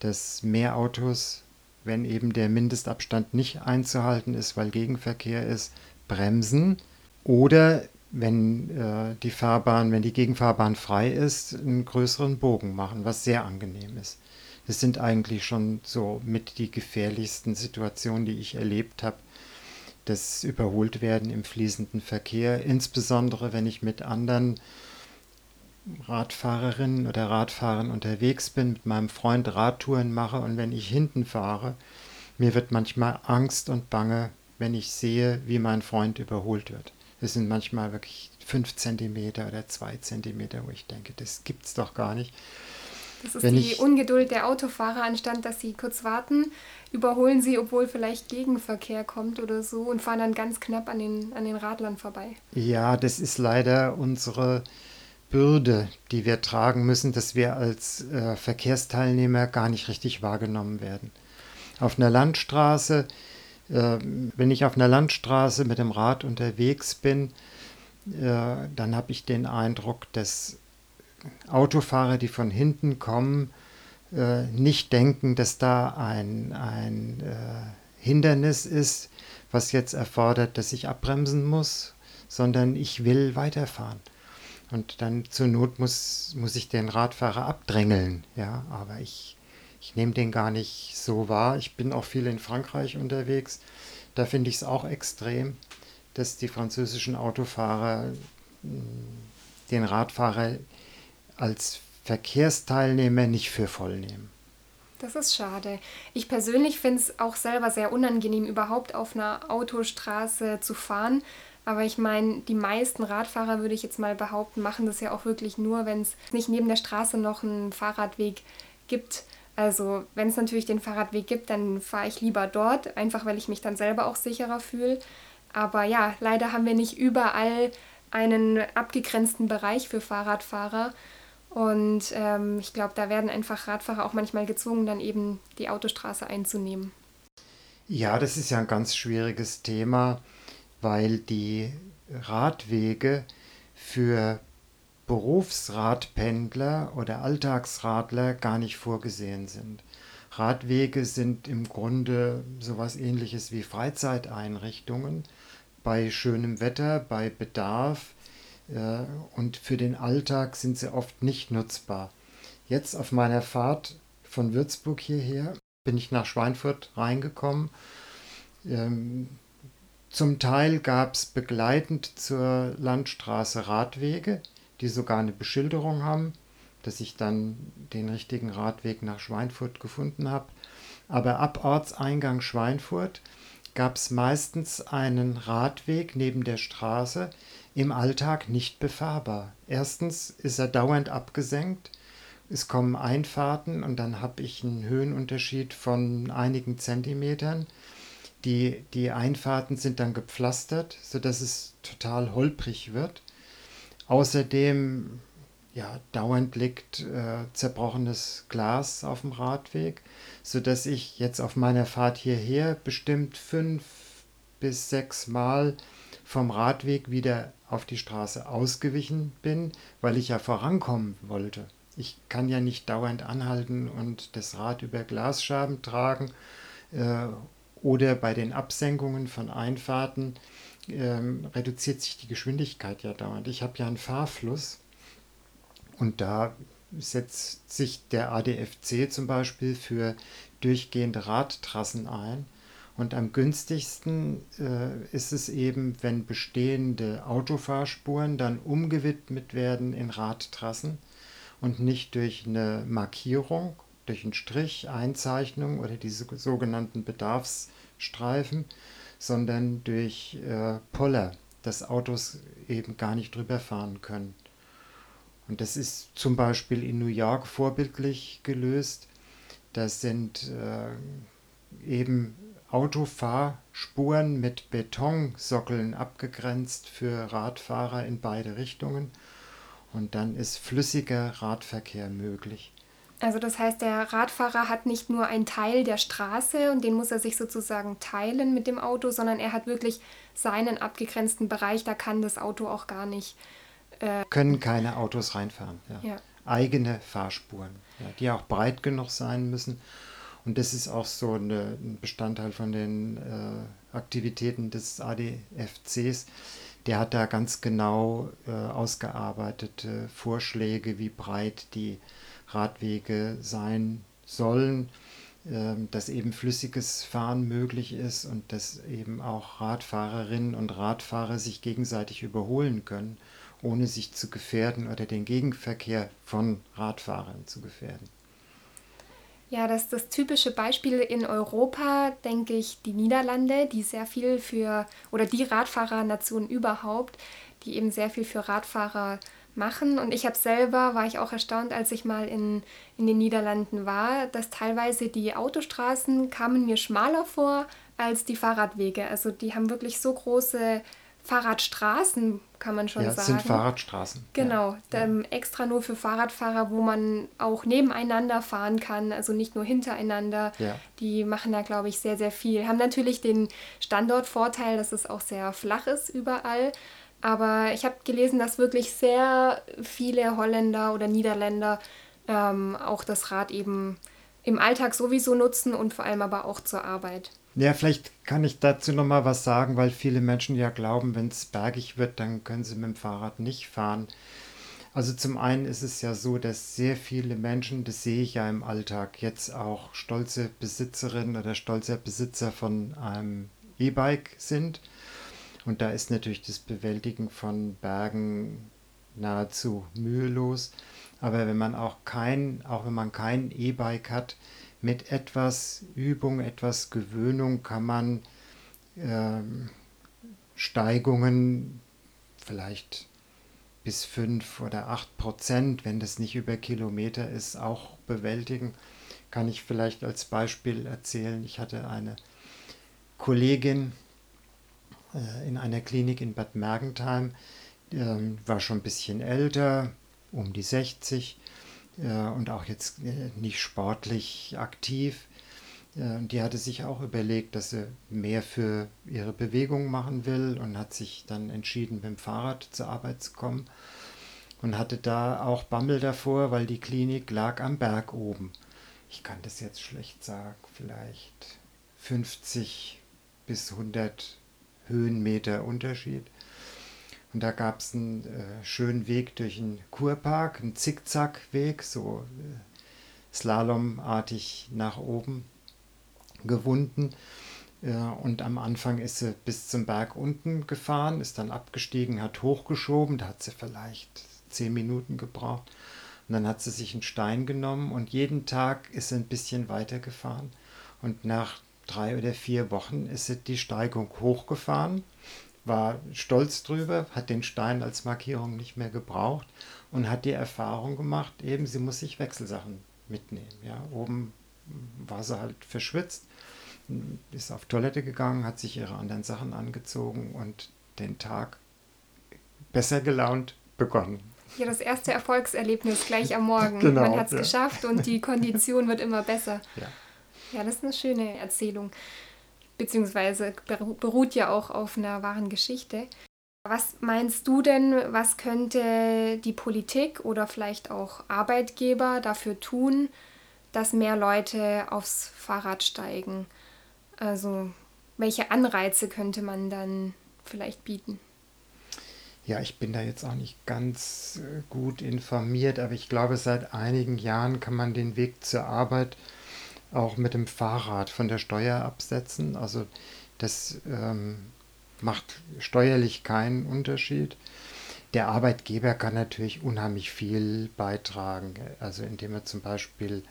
S2: dass mehr Autos, wenn eben der Mindestabstand nicht einzuhalten ist, weil Gegenverkehr ist, bremsen oder wenn äh, die Fahrbahn, wenn die Gegenfahrbahn frei ist, einen größeren Bogen machen, was sehr angenehm ist. Das sind eigentlich schon so mit die gefährlichsten Situationen, die ich erlebt habe. Das Überholtwerden im fließenden Verkehr, insbesondere wenn ich mit anderen Radfahrerinnen oder Radfahrern unterwegs bin, mit meinem Freund Radtouren mache und wenn ich hinten fahre, mir wird manchmal Angst und Bange, wenn ich sehe, wie mein Freund überholt wird. Es sind manchmal wirklich fünf Zentimeter oder zwei Zentimeter, wo ich denke, das gibt's doch gar nicht.
S1: Das ist Wenn die ich, Ungeduld der Autofahrer, anstatt dass sie kurz warten, überholen sie, obwohl vielleicht Gegenverkehr kommt oder so und fahren dann ganz knapp an den, an den Radlern vorbei.
S2: Ja, das ist leider unsere Bürde, die wir tragen müssen, dass wir als äh, Verkehrsteilnehmer gar nicht richtig wahrgenommen werden. Auf einer Landstraße, wenn ich auf einer Landstraße mit dem Rad unterwegs bin, äh, dann habe ich den Eindruck, dass Autofahrer, die von hinten kommen, äh, nicht denken, dass da ein, ein äh, Hindernis ist, was jetzt erfordert, dass ich abbremsen muss, sondern ich will weiterfahren. Und dann zur Not muss, muss ich den Radfahrer abdrängeln, ja, aber ich, ich nehme den gar nicht so wahr. Ich bin auch viel in Frankreich unterwegs. Da finde ich es auch extrem, dass die französischen Autofahrer hm, den Radfahrer als Verkehrsteilnehmer nicht für voll nehmen.
S1: Das ist schade. Ich persönlich finde es auch selber sehr unangenehm, überhaupt auf einer Autostraße zu fahren. Aber ich meine, die meisten Radfahrer, würde ich jetzt mal behaupten, machen das ja auch wirklich nur, wenn es nicht neben der Straße noch einen Fahrradweg gibt. Also wenn es natürlich den Fahrradweg gibt, dann fahre ich lieber dort, einfach weil ich mich dann selber auch sicherer fühle. Aber ja, leider haben wir nicht überall einen abgegrenzten Bereich für Fahrradfahrer. Und ähm, ich glaube, da werden einfach Radfahrer auch manchmal gezwungen, dann eben die Autostraße einzunehmen.
S2: Ja, das ist ja ein ganz schwieriges Thema, weil die Radwege für Berufsradpendler oder Alltagsradler gar nicht vorgesehen sind. Radwege sind im Grunde sowas ähnliches wie Freizeiteinrichtungen bei schönem Wetter, bei Bedarf äh, und für den Alltag sind sie oft nicht nutzbar. Jetzt auf meiner Fahrt von Würzburg hierher bin ich nach Schweinfurt reingekommen. Ähm, zum Teil gab es begleitend zur Landstraße Radwege, die sogar eine Beschilderung haben, dass ich dann den richtigen Radweg nach Schweinfurt gefunden habe. Aber ab Ortseingang Schweinfurt gab es meistens einen Radweg neben der Straße, im Alltag nicht befahrbar. Erstens ist er dauernd abgesenkt, es kommen Einfahrten und dann habe ich einen Höhenunterschied von einigen Zentimetern. Die, die Einfahrten sind dann gepflastert, sodass es total holprig wird. Außerdem ja, dauernd liegt äh, zerbrochenes Glas auf dem Radweg, sodass ich jetzt auf meiner Fahrt hierher bestimmt fünf bis sechs Mal vom Radweg wieder auf die Straße ausgewichen bin, weil ich ja vorankommen wollte. Ich kann ja nicht dauernd anhalten und das Rad über Glasschaben tragen äh, oder bei den Absenkungen von Einfahrten ähm, reduziert sich die Geschwindigkeit ja dauernd. Ich habe ja einen Fahrfluss und da setzt sich der ADFC zum Beispiel für durchgehende Radtrassen ein. Und am günstigsten äh, ist es eben, wenn bestehende Autofahrspuren dann umgewidmet werden in Radtrassen und nicht durch eine Markierung, durch einen Strich, Einzeichnung oder diese sogenannten Bedarfsstreifen, sondern durch äh, Poller, dass Autos eben gar nicht drüber fahren können. Und das ist zum Beispiel in New York vorbildlich gelöst. Das sind äh, eben Autofahrspuren mit Betonsockeln abgegrenzt für Radfahrer in beide Richtungen und dann ist flüssiger Radverkehr möglich.
S1: Also das heißt, der Radfahrer hat nicht nur einen Teil der Straße und den muss er sich sozusagen teilen mit dem Auto, sondern er hat wirklich seinen abgegrenzten Bereich, da kann das Auto auch gar nicht.
S2: Äh Können keine Autos reinfahren. Ja. Ja. Eigene Fahrspuren, ja, die auch breit genug sein müssen und das ist auch so eine, ein Bestandteil von den äh, Aktivitäten des ADFCs. Der hat da ganz genau äh, ausgearbeitete Vorschläge, wie breit die Radwege sein sollen, äh, dass eben flüssiges Fahren möglich ist und dass eben auch Radfahrerinnen und Radfahrer sich gegenseitig überholen können, ohne sich zu gefährden oder den Gegenverkehr von Radfahrern zu gefährden.
S1: Ja, das ist das typische Beispiel in Europa, denke ich, die Niederlande, die sehr viel für, oder die Radfahrernation überhaupt, die eben sehr viel für Radfahrer machen. Und ich habe selber, war ich auch erstaunt, als ich mal in, in den Niederlanden war, dass teilweise die Autostraßen kamen mir schmaler vor als die Fahrradwege. Also die haben wirklich so große Fahrradstraßen, kann man schon
S2: ja,
S1: sagen.
S2: sind Fahrradstraßen.
S1: Genau, ja. Ähm, extra nur für Fahrradfahrer, wo man auch nebeneinander fahren kann, also nicht nur hintereinander. Ja. Die machen da, glaube ich, sehr, sehr viel. Haben natürlich den Standortvorteil, dass es auch sehr flach ist überall. Aber ich habe gelesen, dass wirklich sehr viele Holländer oder Niederländer ähm, auch das Rad eben im Alltag sowieso nutzen und vor allem aber auch zur Arbeit.
S2: Ja, vielleicht kann ich dazu noch mal was sagen, weil viele Menschen ja glauben, wenn es bergig wird, dann können sie mit dem Fahrrad nicht fahren. Also zum einen ist es ja so, dass sehr viele Menschen, das sehe ich ja im Alltag, jetzt auch stolze Besitzerinnen oder stolzer Besitzer von einem E-Bike sind. Und da ist natürlich das Bewältigen von Bergen nahezu mühelos. Aber wenn man auch kein, auch wenn man kein E-Bike hat, mit etwas Übung, etwas Gewöhnung kann man ähm, Steigungen vielleicht bis 5 oder 8 Prozent, wenn das nicht über Kilometer ist, auch bewältigen. Kann ich vielleicht als Beispiel erzählen. Ich hatte eine Kollegin in einer Klinik in Bad Mergentheim, äh, war schon ein bisschen älter, um die 60 äh, und auch jetzt äh, nicht sportlich aktiv. Äh, die hatte sich auch überlegt, dass sie mehr für ihre Bewegung machen will und hat sich dann entschieden, mit dem Fahrrad zur Arbeit zu kommen und hatte da auch Bammel davor, weil die Klinik lag am Berg oben. Ich kann das jetzt schlecht sagen, vielleicht 50 bis 100 Höhenmeter Unterschied. Und da gab es einen äh, schönen Weg durch einen Kurpark, einen Zickzackweg, so äh, slalomartig nach oben gewunden. Äh, und am Anfang ist sie bis zum Berg unten gefahren, ist dann abgestiegen, hat hochgeschoben, da hat sie vielleicht zehn Minuten gebraucht. Und dann hat sie sich einen Stein genommen und jeden Tag ist sie ein bisschen weiter gefahren. Und nach drei oder vier Wochen ist die Steigung hochgefahren, war stolz drüber, hat den Stein als Markierung nicht mehr gebraucht und hat die Erfahrung gemacht, eben sie muss sich Wechselsachen mitnehmen. Ja, oben war sie halt verschwitzt, ist auf Toilette gegangen, hat sich ihre anderen Sachen angezogen und den Tag besser gelaunt begonnen.
S1: Ja, das erste Erfolgserlebnis gleich am Morgen. Genau, Man hat es ja. geschafft und die Kondition wird immer besser. Ja. Ja, das ist eine schöne Erzählung. Beziehungsweise beruht ja auch auf einer wahren Geschichte. Was meinst du denn, was könnte die Politik oder vielleicht auch Arbeitgeber dafür tun, dass mehr Leute aufs Fahrrad steigen? Also welche Anreize könnte man dann vielleicht bieten?
S2: Ja, ich bin da jetzt auch nicht ganz äh, gut informiert, aber ich glaube, seit einigen Jahren kann man den Weg zur Arbeit auch mit dem Fahrrad von der Steuer absetzen. Also das ähm, macht steuerlich keinen Unterschied. Der Arbeitgeber kann natürlich unheimlich viel beitragen, also indem er zum Beispiel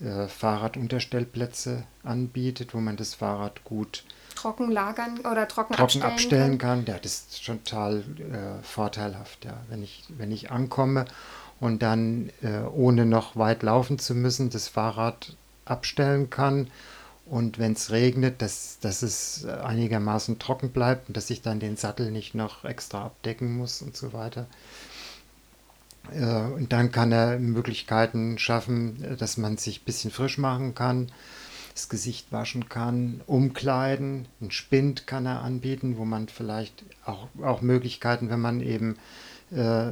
S2: äh, Fahrradunterstellplätze anbietet, wo man das Fahrrad gut
S1: trocken lagern oder trocken,
S2: trocken abstellen, abstellen kann. kann. Ja, das ist schon total äh, vorteilhaft, ja. Wenn ich, wenn ich ankomme und dann äh, ohne noch weit laufen zu müssen, das Fahrrad abstellen kann. Und wenn es regnet, dass, dass es einigermaßen trocken bleibt und dass ich dann den Sattel nicht noch extra abdecken muss und so weiter. Äh, und dann kann er Möglichkeiten schaffen, dass man sich ein bisschen frisch machen kann, das Gesicht waschen kann, umkleiden, einen Spind kann er anbieten, wo man vielleicht auch, auch Möglichkeiten, wenn man eben äh,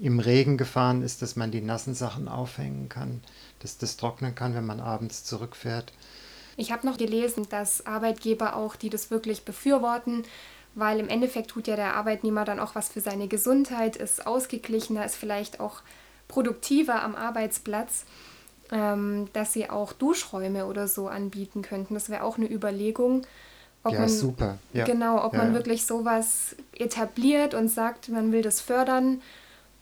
S2: im Regen gefahren ist, dass man die nassen Sachen aufhängen kann, dass das trocknen kann, wenn man abends zurückfährt.
S1: Ich habe noch gelesen, dass Arbeitgeber auch, die das wirklich befürworten, weil im Endeffekt tut ja der Arbeitnehmer dann auch was für seine Gesundheit, ist ausgeglichener, ist vielleicht auch produktiver am Arbeitsplatz, ähm, dass sie auch Duschräume oder so anbieten könnten. Das wäre auch eine Überlegung.
S2: Ob ja,
S1: man,
S2: super. Ja.
S1: Genau, ob
S2: ja,
S1: man
S2: ja.
S1: wirklich sowas etabliert und sagt, man will das fördern.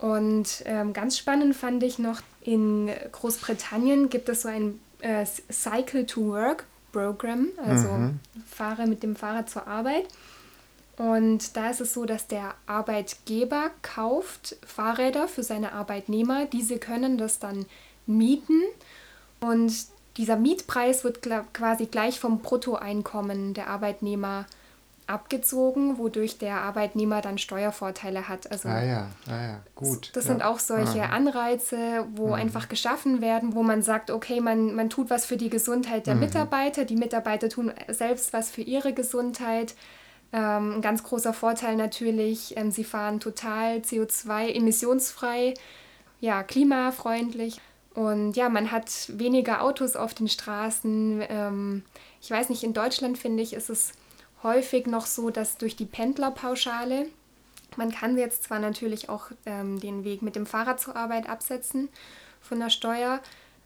S1: Und ähm, ganz spannend fand ich noch, in Großbritannien gibt es so ein äh, Cycle to Work Program, also mhm. fahre mit dem Fahrrad zur Arbeit. Und da ist es so, dass der Arbeitgeber kauft Fahrräder für seine Arbeitnehmer. Diese können das dann mieten und dieser Mietpreis wird quasi gleich vom Bruttoeinkommen der Arbeitnehmer abgezogen, wodurch der Arbeitnehmer dann Steuervorteile hat.
S2: Also ah ja, ah ja, gut.
S1: Das
S2: ja.
S1: sind auch solche ah. Anreize, wo mhm. einfach geschaffen werden, wo man sagt, okay, man, man tut was für die Gesundheit der mhm. Mitarbeiter, die Mitarbeiter tun selbst was für ihre Gesundheit. Ähm, ein ganz großer Vorteil natürlich, ähm, sie fahren total CO2-emissionsfrei, ja, klimafreundlich. Und ja, man hat weniger Autos auf den Straßen. Ähm, ich weiß nicht, in Deutschland finde ich, ist es häufig noch so, dass durch die Pendlerpauschale, man kann jetzt zwar natürlich auch ähm, den Weg mit dem Fahrrad zur Arbeit absetzen von der Steuer,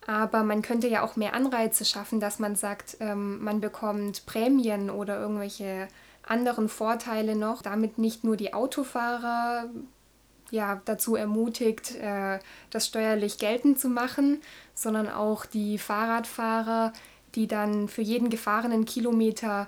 S1: aber man könnte ja auch mehr Anreize schaffen, dass man sagt, ähm, man bekommt Prämien oder irgendwelche anderen Vorteile noch, damit nicht nur die Autofahrer ja, dazu ermutigt, äh, das steuerlich geltend zu machen, sondern auch die Fahrradfahrer, die dann für jeden gefahrenen Kilometer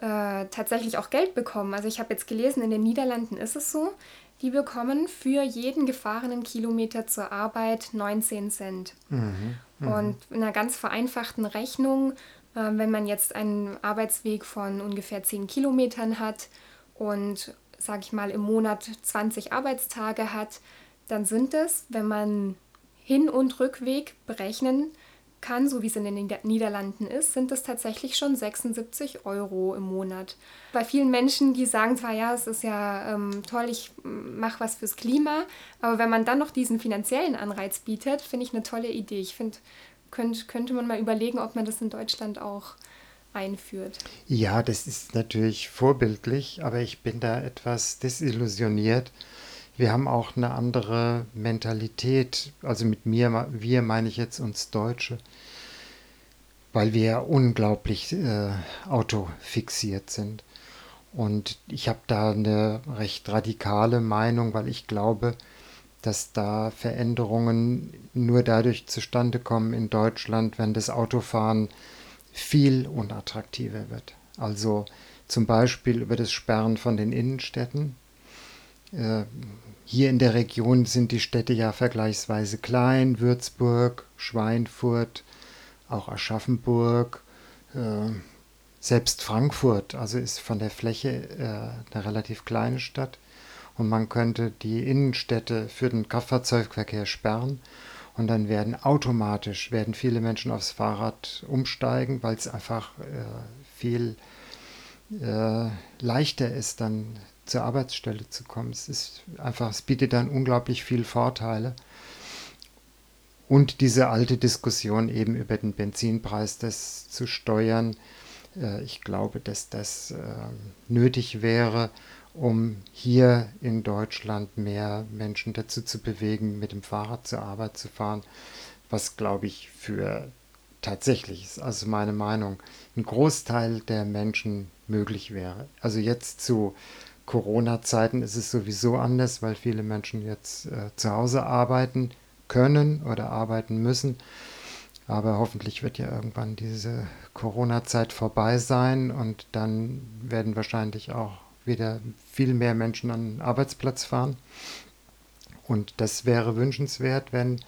S1: äh, tatsächlich auch Geld bekommen. Also ich habe jetzt gelesen, in den Niederlanden ist es so, die bekommen für jeden gefahrenen Kilometer zur Arbeit 19 Cent. Mhm, mh. Und in einer ganz vereinfachten Rechnung, äh, wenn man jetzt einen Arbeitsweg von ungefähr 10 Kilometern hat und, sage ich mal, im Monat 20 Arbeitstage hat, dann sind es, wenn man Hin- und Rückweg berechnen kann, so wie es in den Niederlanden ist, sind es tatsächlich schon 76 Euro im Monat. Bei vielen Menschen, die sagen zwar, ja, es ist ja ähm, toll, ich mache was fürs Klima, aber wenn man dann noch diesen finanziellen Anreiz bietet, finde ich eine tolle Idee. Ich finde, könnt, könnte man mal überlegen, ob man das in Deutschland auch einführt.
S2: Ja, das ist natürlich vorbildlich, aber ich bin da etwas desillusioniert wir haben auch eine andere Mentalität. Also mit mir, wir meine ich jetzt uns Deutsche, weil wir unglaublich äh, autofixiert sind. Und ich habe da eine recht radikale Meinung, weil ich glaube, dass da Veränderungen nur dadurch zustande kommen in Deutschland, wenn das Autofahren viel unattraktiver wird. Also zum Beispiel über das Sperren von den Innenstädten. Äh, hier in der Region sind die Städte ja vergleichsweise klein, Würzburg, Schweinfurt, auch Aschaffenburg, äh, selbst Frankfurt, also ist von der Fläche äh, eine relativ kleine Stadt. Und man könnte die Innenstädte für den Kraftfahrzeugverkehr sperren und dann werden automatisch werden viele Menschen aufs Fahrrad umsteigen, weil es einfach äh, viel äh, leichter ist, dann zur Arbeitsstelle zu kommen. Es ist einfach, es bietet dann unglaublich viele Vorteile. Und diese alte Diskussion eben über den Benzinpreis, das zu steuern, äh, ich glaube, dass das äh, nötig wäre, um hier in Deutschland mehr Menschen dazu zu bewegen, mit dem Fahrrad zur Arbeit zu fahren, was, glaube ich, für tatsächlich ist, also meine Meinung, ein Großteil der Menschen möglich wäre. Also jetzt zu Corona-Zeiten ist es sowieso anders, weil viele Menschen jetzt äh, zu Hause arbeiten können oder arbeiten müssen. Aber hoffentlich wird ja irgendwann diese Corona-Zeit vorbei sein und dann werden wahrscheinlich auch wieder viel mehr Menschen an den Arbeitsplatz fahren. Und das wäre wünschenswert, wenn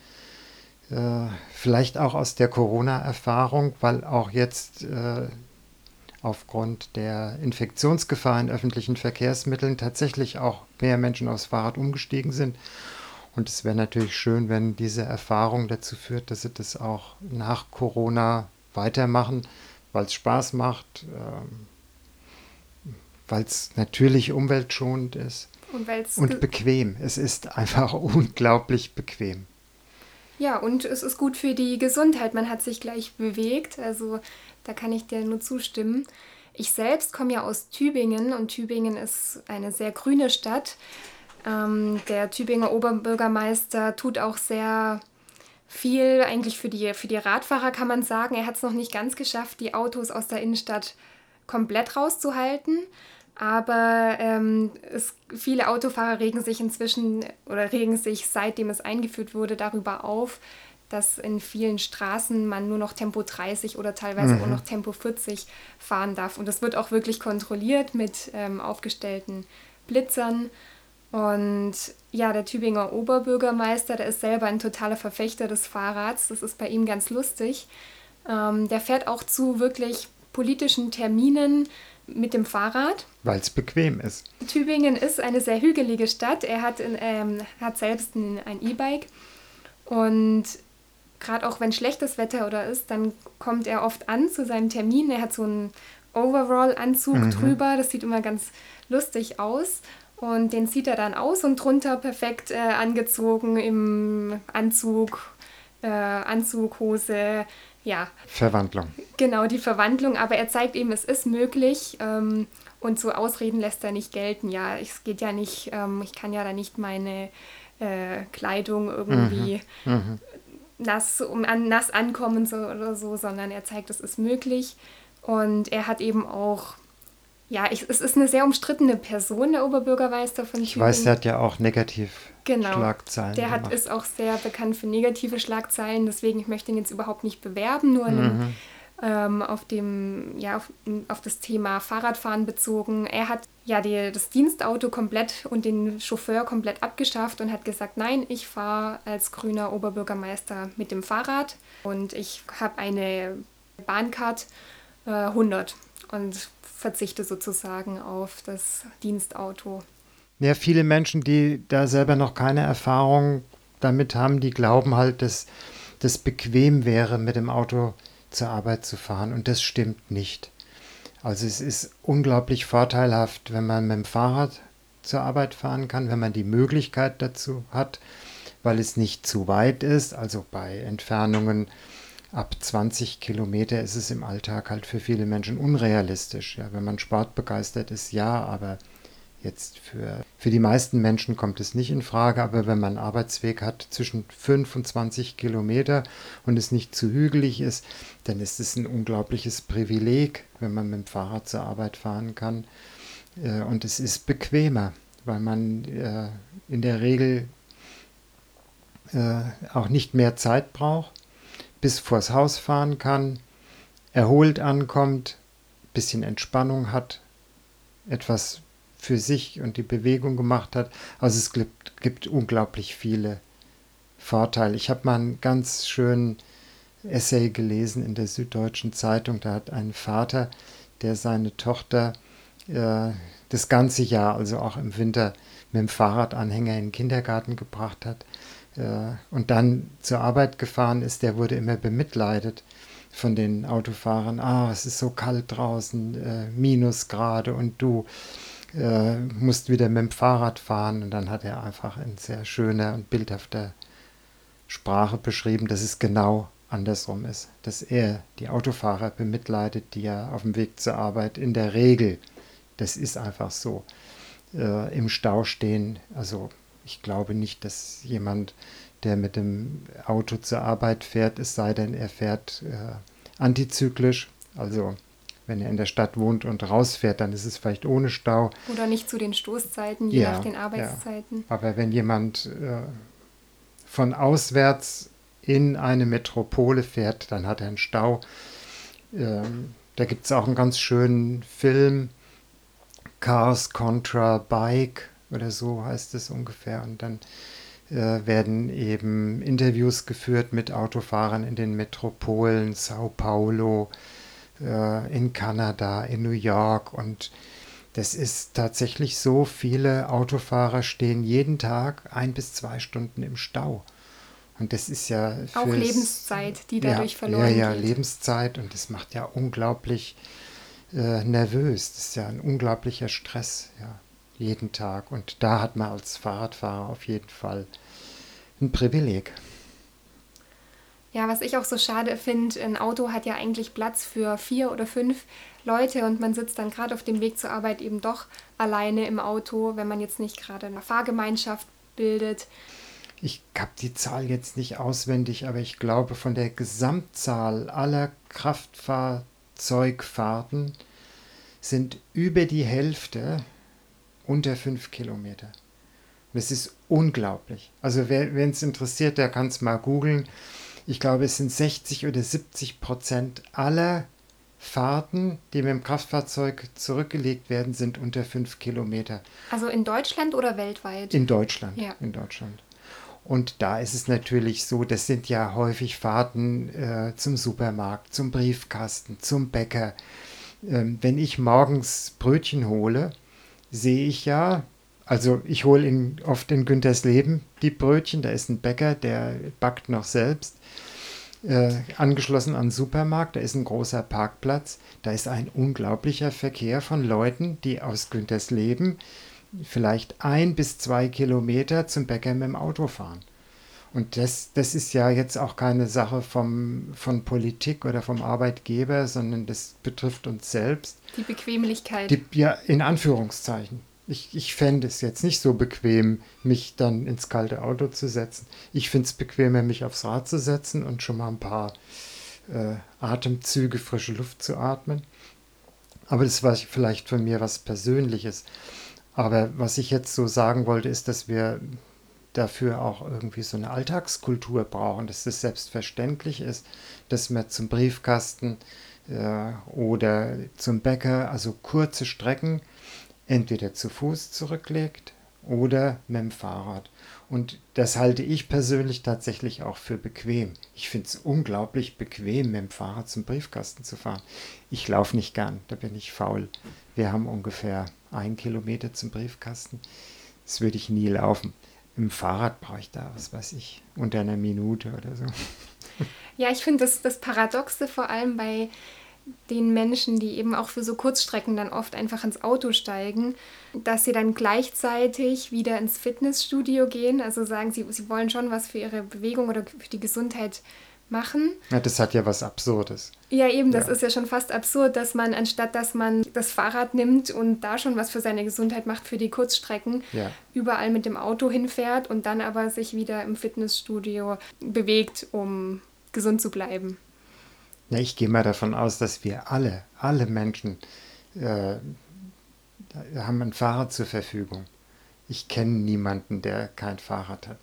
S2: äh, vielleicht auch aus der Corona-Erfahrung, weil auch jetzt äh, aufgrund der Infektionsgefahr in öffentlichen Verkehrsmitteln tatsächlich auch mehr Menschen aufs Fahrrad umgestiegen sind. Und es wäre natürlich schön, wenn diese Erfahrung dazu führt, dass sie das auch nach Corona weitermachen, weil es Spaß macht, ähm, weil es natürlich umweltschonend ist und, und bequem. Es ist einfach unglaublich bequem.
S1: Ja, und es ist gut für die Gesundheit. Man hat sich gleich bewegt. Also da kann ich dir nur zustimmen. Ich selbst komme ja aus Tübingen und Tübingen ist eine sehr grüne Stadt. Ähm, der Tübinger Oberbürgermeister tut auch sehr viel eigentlich für die, für die Radfahrer, kann man sagen. Er hat es noch nicht ganz geschafft, die Autos aus der Innenstadt komplett rauszuhalten. Aber ähm, es, viele Autofahrer regen sich inzwischen oder regen sich seitdem es eingeführt wurde darüber auf, dass in vielen Straßen man nur noch Tempo 30 oder teilweise mhm. auch noch Tempo 40 fahren darf. Und das wird auch wirklich kontrolliert mit ähm, aufgestellten Blitzern. Und ja, der Tübinger Oberbürgermeister, der ist selber ein totaler Verfechter des Fahrrads. Das ist bei ihm ganz lustig. Ähm, der fährt auch zu wirklich politischen Terminen mit dem Fahrrad.
S2: Weil es bequem ist.
S1: Tübingen ist eine sehr hügelige Stadt. Er hat, ähm, hat selbst ein E-Bike. Und gerade auch wenn schlechtes Wetter oder ist, dann kommt er oft an zu seinem Termin. Er hat so einen Overall-Anzug mhm. drüber. Das sieht immer ganz lustig aus. Und den zieht er dann aus und drunter perfekt äh, angezogen im Anzug äh, Anzug, Hose, ja.
S2: Verwandlung.
S1: Genau, die Verwandlung, aber er zeigt eben, es ist möglich ähm, und so Ausreden lässt er nicht gelten. Ja, es geht ja nicht, ähm, ich kann ja da nicht meine äh, Kleidung irgendwie mhm. Mhm. Nass, um an, nass ankommen so, oder so, sondern er zeigt, es ist möglich. Und er hat eben auch ja, ich, es ist eine sehr umstrittene Person, der Oberbürgermeister von
S2: Ich weiß, der hat ja auch negativ genau, Schlagzeilen.
S1: Der hat, ist auch sehr bekannt für negative Schlagzeilen, deswegen ich möchte ihn jetzt überhaupt nicht bewerben, nur mhm. Ähm, auf, dem, ja, auf, auf, das Thema Fahrradfahren bezogen. Er hat ja die, das Dienstauto komplett und den Chauffeur komplett abgeschafft und hat gesagt, nein, ich fahre als grüner Oberbürgermeister mit dem Fahrrad und ich habe eine Bahncard äh, 100 und verzichte sozusagen auf das Dienstauto.
S2: Ja, viele Menschen, die da selber noch keine Erfahrung damit haben, die glauben halt, dass das bequem wäre, mit dem Auto zur Arbeit zu fahren. Und das stimmt nicht. Also es ist unglaublich vorteilhaft, wenn man mit dem Fahrrad zur Arbeit fahren kann, wenn man die Möglichkeit dazu hat, weil es nicht zu weit ist. Also bei Entfernungen ab 20 Kilometer ist es im Alltag halt für viele Menschen unrealistisch. Ja, wenn man sportbegeistert ist, ja, aber jetzt für, für die meisten Menschen kommt es nicht in Frage. Aber wenn man einen Arbeitsweg hat zwischen 5 und 20 Kilometer und es nicht zu hügelig ist, dann ist es ein unglaubliches Privileg, wenn man mit dem Fahrrad zur Arbeit fahren kann. Äh, und es ist bequemer, weil man äh, in der Regel äh, auch nicht mehr Zeit braucht bis vors Haus fahren kann, erholt ankommt, bisschen Entspannung hat, etwas für sich und die Bewegung gemacht hat. Also es gibt, gibt unglaublich viele Vorteile. Ich habe mal einen ganz schönen Essay gelesen in der Süddeutschen Zeitung. Da hat ein Vater, der seine Tochter äh, das ganze Jahr, also auch im Winter, mit dem Fahrradanhänger in den Kindergarten gebracht hat, äh, und dann zur Arbeit gefahren ist, der wurde immer bemitleidet von den Autofahrern. Ah, es ist so kalt draußen, äh, Minusgrade und du äh, musst wieder mit dem Fahrrad fahren. Und dann hat er einfach in sehr schöner und bildhafter Sprache beschrieben, dass es genau andersrum ist. Dass er die Autofahrer bemitleidet, die ja auf dem Weg zur Arbeit in der Regel, das ist einfach so, äh, im Stau stehen. Also ich glaube nicht, dass jemand, der mit dem Auto zur Arbeit fährt, es sei denn, er fährt äh, antizyklisch, also wenn er in der Stadt wohnt und rausfährt, dann ist es vielleicht ohne Stau.
S1: Oder nicht zu den Stoßzeiten, je ja, nach den Arbeitszeiten.
S2: Ja. Aber wenn jemand äh, von auswärts in eine Metropole fährt, dann hat er einen Stau. Ähm, da gibt es auch einen ganz schönen Film, Cars Contra Bike, oder so heißt es ungefähr. Und dann äh, werden eben Interviews geführt mit Autofahrern in den Metropolen, Sao Paulo, äh, in Kanada, in New York. Und das ist tatsächlich so, viele Autofahrer stehen jeden Tag ein bis zwei Stunden im Stau. Und das ist ja
S1: auch Lebenszeit, die dadurch
S2: ja,
S1: verloren
S2: geht. Ja, ja, Lebenszeit und das macht ja unglaublich äh, nervös. Das ist ja ein unglaublicher Stress. Ja jeden Tag. Und da hat man als Fahrradfahrer auf jeden Fall ein Privileg.
S1: Ja, was ich auch so schade finde, ein Auto hat ja eigentlich Platz für vier oder fünf Leute und man sitzt dann gerade auf dem Weg zur Arbeit eben doch alleine im Auto, wenn man jetzt nicht gerade eine Fahrgemeinschaft bildet.
S2: Ich habe die Zahl jetzt nicht auswendig, aber ich glaube, von der Gesamtzahl aller Kraftfahrzeugfahrten sind über die Hälfte unter fünf Kilometer. Das ist unglaublich. Also wen es interessiert, der kann es mal googeln. Ich glaube, es sind 60 oder 70 Prozent aller Fahrten, die mit dem Kraftfahrzeug zurückgelegt werden, sind unter fünf Kilometer.
S1: Also in Deutschland oder weltweit?
S2: In Deutschland. Ja. In Deutschland. Und da ist es natürlich so, das sind ja häufig Fahrten äh, zum Supermarkt, zum Briefkasten, zum Bäcker. Ähm, wenn ich morgens Brötchen hole, sehe ich ja, also ich hole in, oft in Günthers Leben die Brötchen, da ist ein Bäcker, der backt noch selbst. Äh, angeschlossen an den Supermarkt, da ist ein großer Parkplatz, da ist ein unglaublicher Verkehr von Leuten, die aus Günthers Leben vielleicht ein bis zwei Kilometer zum Bäcker mit dem Auto fahren. Und das, das ist ja jetzt auch keine Sache vom, von Politik oder vom Arbeitgeber, sondern das betrifft uns selbst.
S1: Die Bequemlichkeit.
S2: Die, ja, in Anführungszeichen. Ich, ich fände es jetzt nicht so bequem, mich dann ins kalte Auto zu setzen. Ich finde es bequemer, mich aufs Rad zu setzen und schon mal ein paar äh, Atemzüge frische Luft zu atmen. Aber das war vielleicht von mir was Persönliches. Aber was ich jetzt so sagen wollte, ist, dass wir dafür auch irgendwie so eine Alltagskultur brauchen, dass es selbstverständlich ist, dass man zum Briefkasten äh, oder zum Bäcker, also kurze Strecken, entweder zu Fuß zurücklegt oder mit dem Fahrrad. Und das halte ich persönlich tatsächlich auch für bequem. Ich finde es unglaublich bequem, mit dem Fahrrad zum Briefkasten zu fahren. Ich laufe nicht gern, da bin ich faul. Wir haben ungefähr einen Kilometer zum Briefkasten. Das würde ich nie laufen. Im Fahrrad brauche ich da, was weiß ich, unter einer Minute oder so.
S1: Ja, ich finde das, das Paradoxe vor allem bei den Menschen, die eben auch für so Kurzstrecken dann oft einfach ins Auto steigen, dass sie dann gleichzeitig wieder ins Fitnessstudio gehen. Also sagen sie, sie wollen schon was für ihre Bewegung oder für die Gesundheit machen.
S2: Ja, das hat ja was Absurdes.
S1: Ja, eben, das ja. ist ja schon fast absurd, dass man, anstatt dass man das Fahrrad nimmt und da schon was für seine Gesundheit macht, für die Kurzstrecken, ja. überall mit dem Auto hinfährt und dann aber sich wieder im Fitnessstudio bewegt, um gesund zu bleiben.
S2: Ja, ich gehe mal davon aus, dass wir alle, alle Menschen äh, haben ein Fahrrad zur Verfügung. Ich kenne niemanden, der kein Fahrrad hat.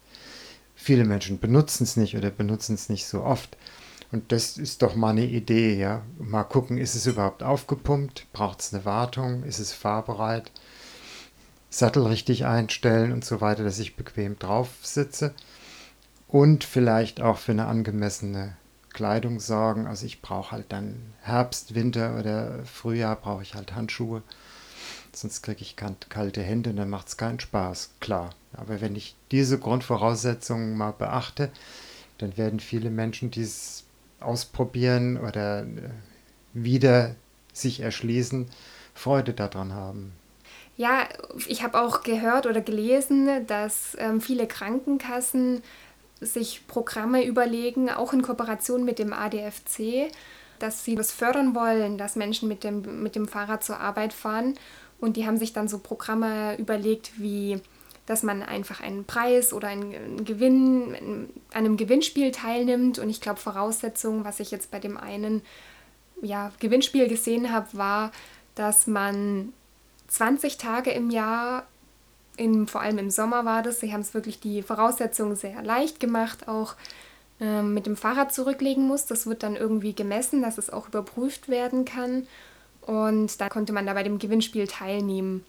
S2: Viele Menschen benutzen es nicht oder benutzen es nicht so oft. Und das ist doch mal eine Idee, ja. Mal gucken, ist es überhaupt aufgepumpt? Braucht es eine Wartung? Ist es fahrbereit? Sattel richtig einstellen und so weiter, dass ich bequem drauf sitze. Und vielleicht auch für eine angemessene Kleidung sorgen. Also ich brauche halt dann Herbst, Winter oder Frühjahr brauche ich halt Handschuhe. Sonst kriege ich kalte Hände und dann macht es keinen Spaß, klar. Aber wenn ich diese Grundvoraussetzungen mal beachte, dann werden viele Menschen dies ausprobieren oder äh, wieder sich erschließen, Freude daran haben.
S1: Ja, ich habe auch gehört oder gelesen, dass ähm, viele Krankenkassen sich Programme überlegen, auch in Kooperation mit dem ADFC, dass sie das fördern wollen, dass Menschen mit dem, mit dem Fahrrad zur Arbeit fahren. Und die haben sich dann so Programme überlegt, wie dass man einfach einen Preis oder einen Gewinn, einem Gewinnspiel teilnimmt. Und ich glaube, Voraussetzung, was ich jetzt bei dem einen ja, Gewinnspiel gesehen habe, war, dass man 20 Tage im Jahr in, vor allem im Sommer war das. Sie haben es wirklich die Voraussetzungen sehr leicht gemacht, auch ähm, mit dem Fahrrad zurücklegen muss. Das wird dann irgendwie gemessen, dass es auch überprüft werden kann. Und da konnte man da bei dem Gewinnspiel teilnehmen.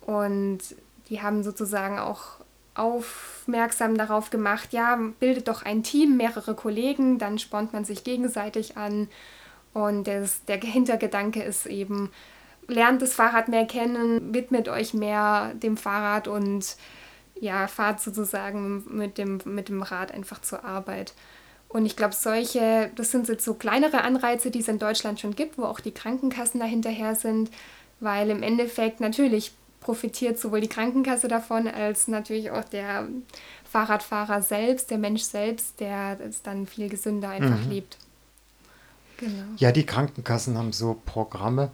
S1: Und die haben sozusagen auch aufmerksam darauf gemacht, ja, bildet doch ein Team, mehrere Kollegen, dann spornt man sich gegenseitig an. Und das, der Hintergedanke ist eben, lernt das Fahrrad mehr kennen, widmet euch mehr dem Fahrrad und ja, fahrt sozusagen mit dem, mit dem Rad einfach zur Arbeit. Und ich glaube, solche, das sind jetzt so kleinere Anreize, die es in Deutschland schon gibt, wo auch die Krankenkassen dahinterher sind, weil im Endeffekt natürlich profitiert sowohl die Krankenkasse davon als natürlich auch der Fahrradfahrer selbst, der Mensch selbst, der es dann viel gesünder einfach mhm. lebt.
S2: Genau. Ja, die Krankenkassen haben so Programme,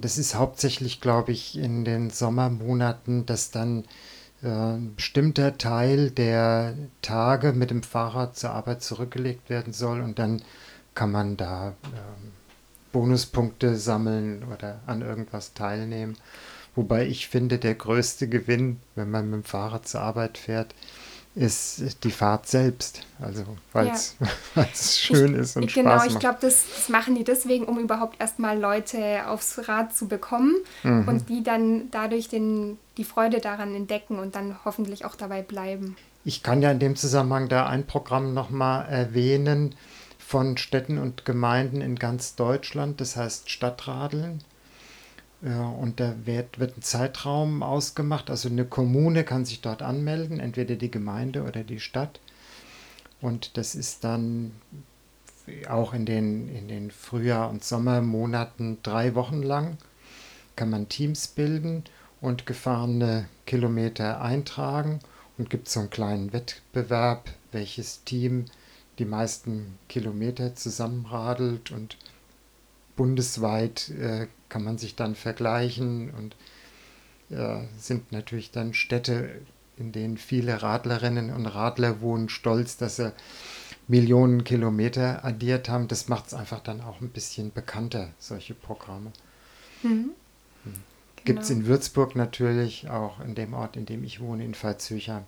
S2: das ist hauptsächlich, glaube ich, in den Sommermonaten, dass dann äh, ein bestimmter Teil der Tage mit dem Fahrrad zur Arbeit zurückgelegt werden soll und dann kann man da ähm, Bonuspunkte sammeln oder an irgendwas teilnehmen. Wobei ich finde, der größte Gewinn, wenn man mit dem Fahrrad zur Arbeit fährt, ist die Fahrt selbst. Also, weil es ja. schön ich, ist und genau, Spaß macht.
S1: Genau, ich glaube, das, das, machen die deswegen, um überhaupt erstmal Leute aufs Rad zu bekommen mhm. und die dann dadurch den, die Freude daran entdecken und dann hoffentlich auch dabei bleiben.
S2: Ich kann ja in dem Zusammenhang da ein Programm nochmal erwähnen von Städten und Gemeinden in ganz Deutschland, das heißt Stadtradeln. Und da wird, wird ein Zeitraum ausgemacht. Also eine Kommune kann sich dort anmelden, entweder die Gemeinde oder die Stadt. Und das ist dann auch in den, in den Frühjahr- und Sommermonaten drei Wochen lang. Kann man Teams bilden und gefahrene Kilometer eintragen. und gibt so einen kleinen Wettbewerb, welches Team die meisten Kilometer zusammenradelt und bundesweit äh, kann man sich dann vergleichen und äh, sind natürlich dann Städte, in denen viele Radlerinnen und Radler wohnen, stolz, dass sie Millionen Kilometer addiert haben. Das macht es einfach dann auch ein bisschen bekannter, solche Programme. Mhm. Hm. Gibt es genau. in Würzburg natürlich, auch in dem Ort, in dem ich wohne, in Veitshöchheim,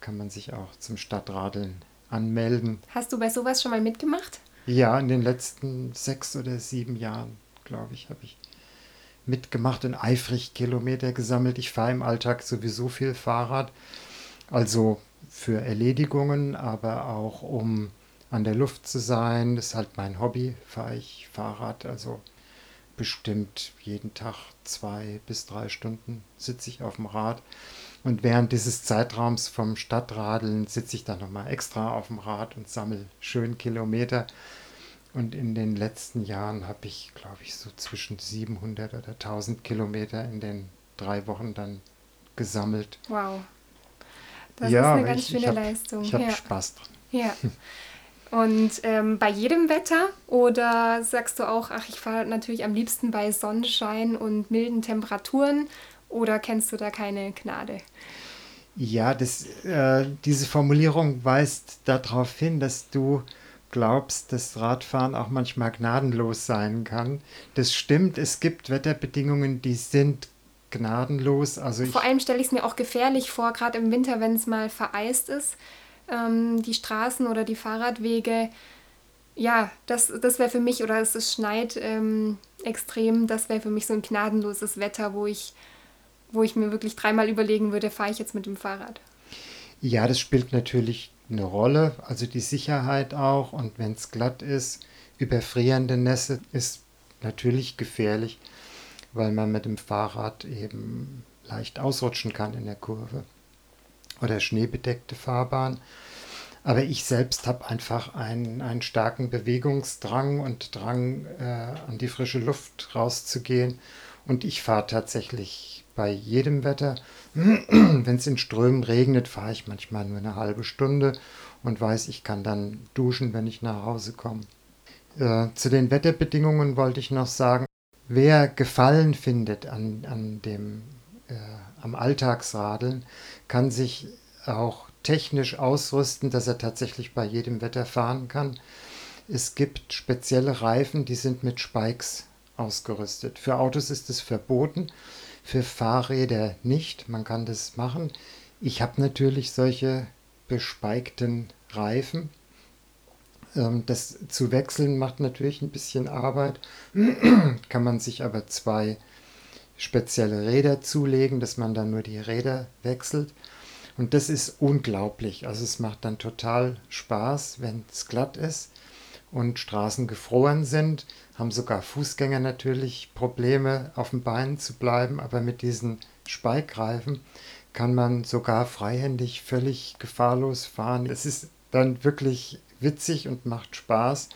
S2: kann man sich auch zum Stadtradeln anmelden.
S1: Hast du bei sowas schon mal mitgemacht?
S2: Ja, in den letzten sechs oder sieben Jahren, glaube ich, habe ich mitgemacht und eifrig Kilometer gesammelt. Ich fahre im Alltag sowieso viel Fahrrad, also für Erledigungen, aber auch um an der Luft zu sein. Das ist halt mein Hobby, fahre ich Fahrrad, also bestimmt jeden Tag zwei bis drei Stunden sitze ich auf dem Rad. Und während dieses Zeitraums vom Stadtradeln sitze ich dann nochmal extra auf dem Rad und sammle schön Kilometer. Und in den letzten Jahren habe ich, glaube ich, so zwischen 700 oder 1000 Kilometer in den drei Wochen dann gesammelt.
S1: Wow. Das ja, ist eine ganz ich, schöne
S2: ich hab,
S1: Leistung.
S2: Ich habe ja. Spaß dran.
S1: Ja. Und ähm, bei jedem Wetter oder sagst du auch, ach, ich fahre natürlich am liebsten bei Sonnenschein und milden Temperaturen oder kennst du da keine Gnade?
S2: Ja, das, äh, diese Formulierung weist darauf hin, dass du glaubst, dass Radfahren auch manchmal gnadenlos sein kann. Das stimmt, es gibt Wetterbedingungen, die sind gnadenlos. Also
S1: vor allem stelle ich es mir auch gefährlich vor, gerade im Winter, wenn es mal vereist ist ähm, die Straßen oder die Fahrradwege, ja, das, das wäre für mich, oder es, es schneit ähm, extrem, das wäre für mich so ein gnadenloses Wetter, wo ich, wo ich mir wirklich dreimal überlegen würde, fahre ich jetzt mit dem Fahrrad.
S2: Ja, das spielt natürlich eine Rolle, also die Sicherheit auch. Und wenn es glatt ist, überfrierende Nässe ist natürlich gefährlich, weil man mit dem Fahrrad eben leicht ausrutschen kann in der Kurve oder schneebedeckte Fahrbahn. Aber ich selbst habe einfach einen, einen starken Bewegungsdrang und Drang, äh, an die frische Luft rauszugehen. Und ich fahre tatsächlich bei jedem Wetter. Wenn es in Strömen regnet, fahre ich manchmal nur eine halbe Stunde und weiß, ich kann dann duschen, wenn ich nach Hause komme. Äh, zu den Wetterbedingungen wollte ich noch sagen, wer Gefallen findet an, an dem äh, am Alltagsradeln, kann sich auch technisch ausrüsten, dass er tatsächlich bei jedem Wetter fahren kann. Es gibt spezielle Reifen, die sind mit Spikes ausgerüstet. Für Autos ist es verboten, für Fahrräder nicht. Man kann das machen. Ich habe natürlich solche bespeikten Reifen. Ähm, das zu wechseln macht natürlich ein bisschen Arbeit. kann man sich aber zwei spezielle Räder zulegen, dass man dann nur die Räder wechselt. Und das ist unglaublich. Also es macht dann total Spaß, wenn es glatt ist und Straßen gefroren sind. Haben sogar Fußgänger natürlich Probleme, auf den Beinen zu bleiben, aber mit diesen Speikreifen kann man sogar freihändig völlig gefahrlos fahren. Es ist dann wirklich witzig und macht Spaß.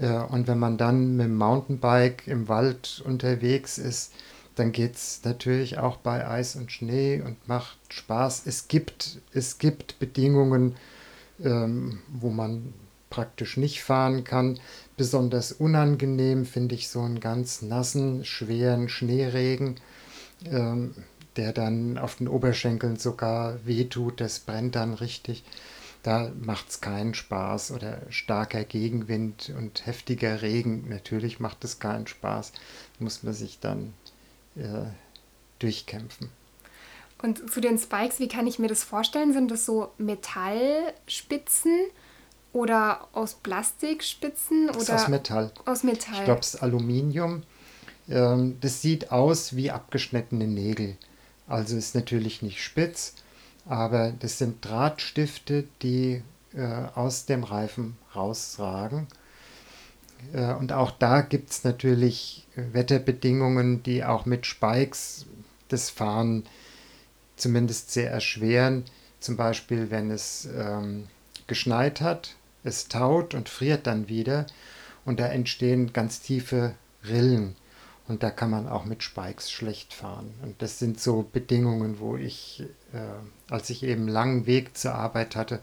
S2: Äh, und wenn man dann mit dem Mountainbike im Wald unterwegs ist, dann geht es natürlich auch bei Eis und Schnee und macht Spaß. Es gibt, es gibt Bedingungen, ähm, wo man praktisch nicht fahren kann. Besonders unangenehm finde ich so einen ganz nassen, schweren Schneeregen, ähm, der dann auf den Oberschenkeln sogar wehtut. Das brennt dann richtig. Da macht es keinen Spaß. Oder starker Gegenwind und heftiger Regen. Natürlich macht es keinen Spaß. Muss man sich dann äh, durchkämpfen.
S1: Und zu den Spikes, wie kann ich mir das vorstellen? Sind das so Metallspitzen oder aus Plastikspitzen?
S2: Ist aus Metall.
S1: Aus Metall.
S2: Ich glaube, es ist Aluminium. Ähm, das sieht aus wie abgeschnittene Nägel. Also ist natürlich nicht spitz, aber das sind Drahtstifte, die äh, aus dem Reifen rausragen. Äh, und auch da gibt es natürlich Wetterbedingungen, die auch mit Spikes das Fahren zumindest sehr erschweren. Zum Beispiel, wenn es ähm, geschneit hat, es taut und friert dann wieder und da entstehen ganz tiefe Rillen. Und da kann man auch mit Spikes schlecht fahren. Und das sind so Bedingungen, wo ich, äh, als ich eben einen langen Weg zur Arbeit hatte,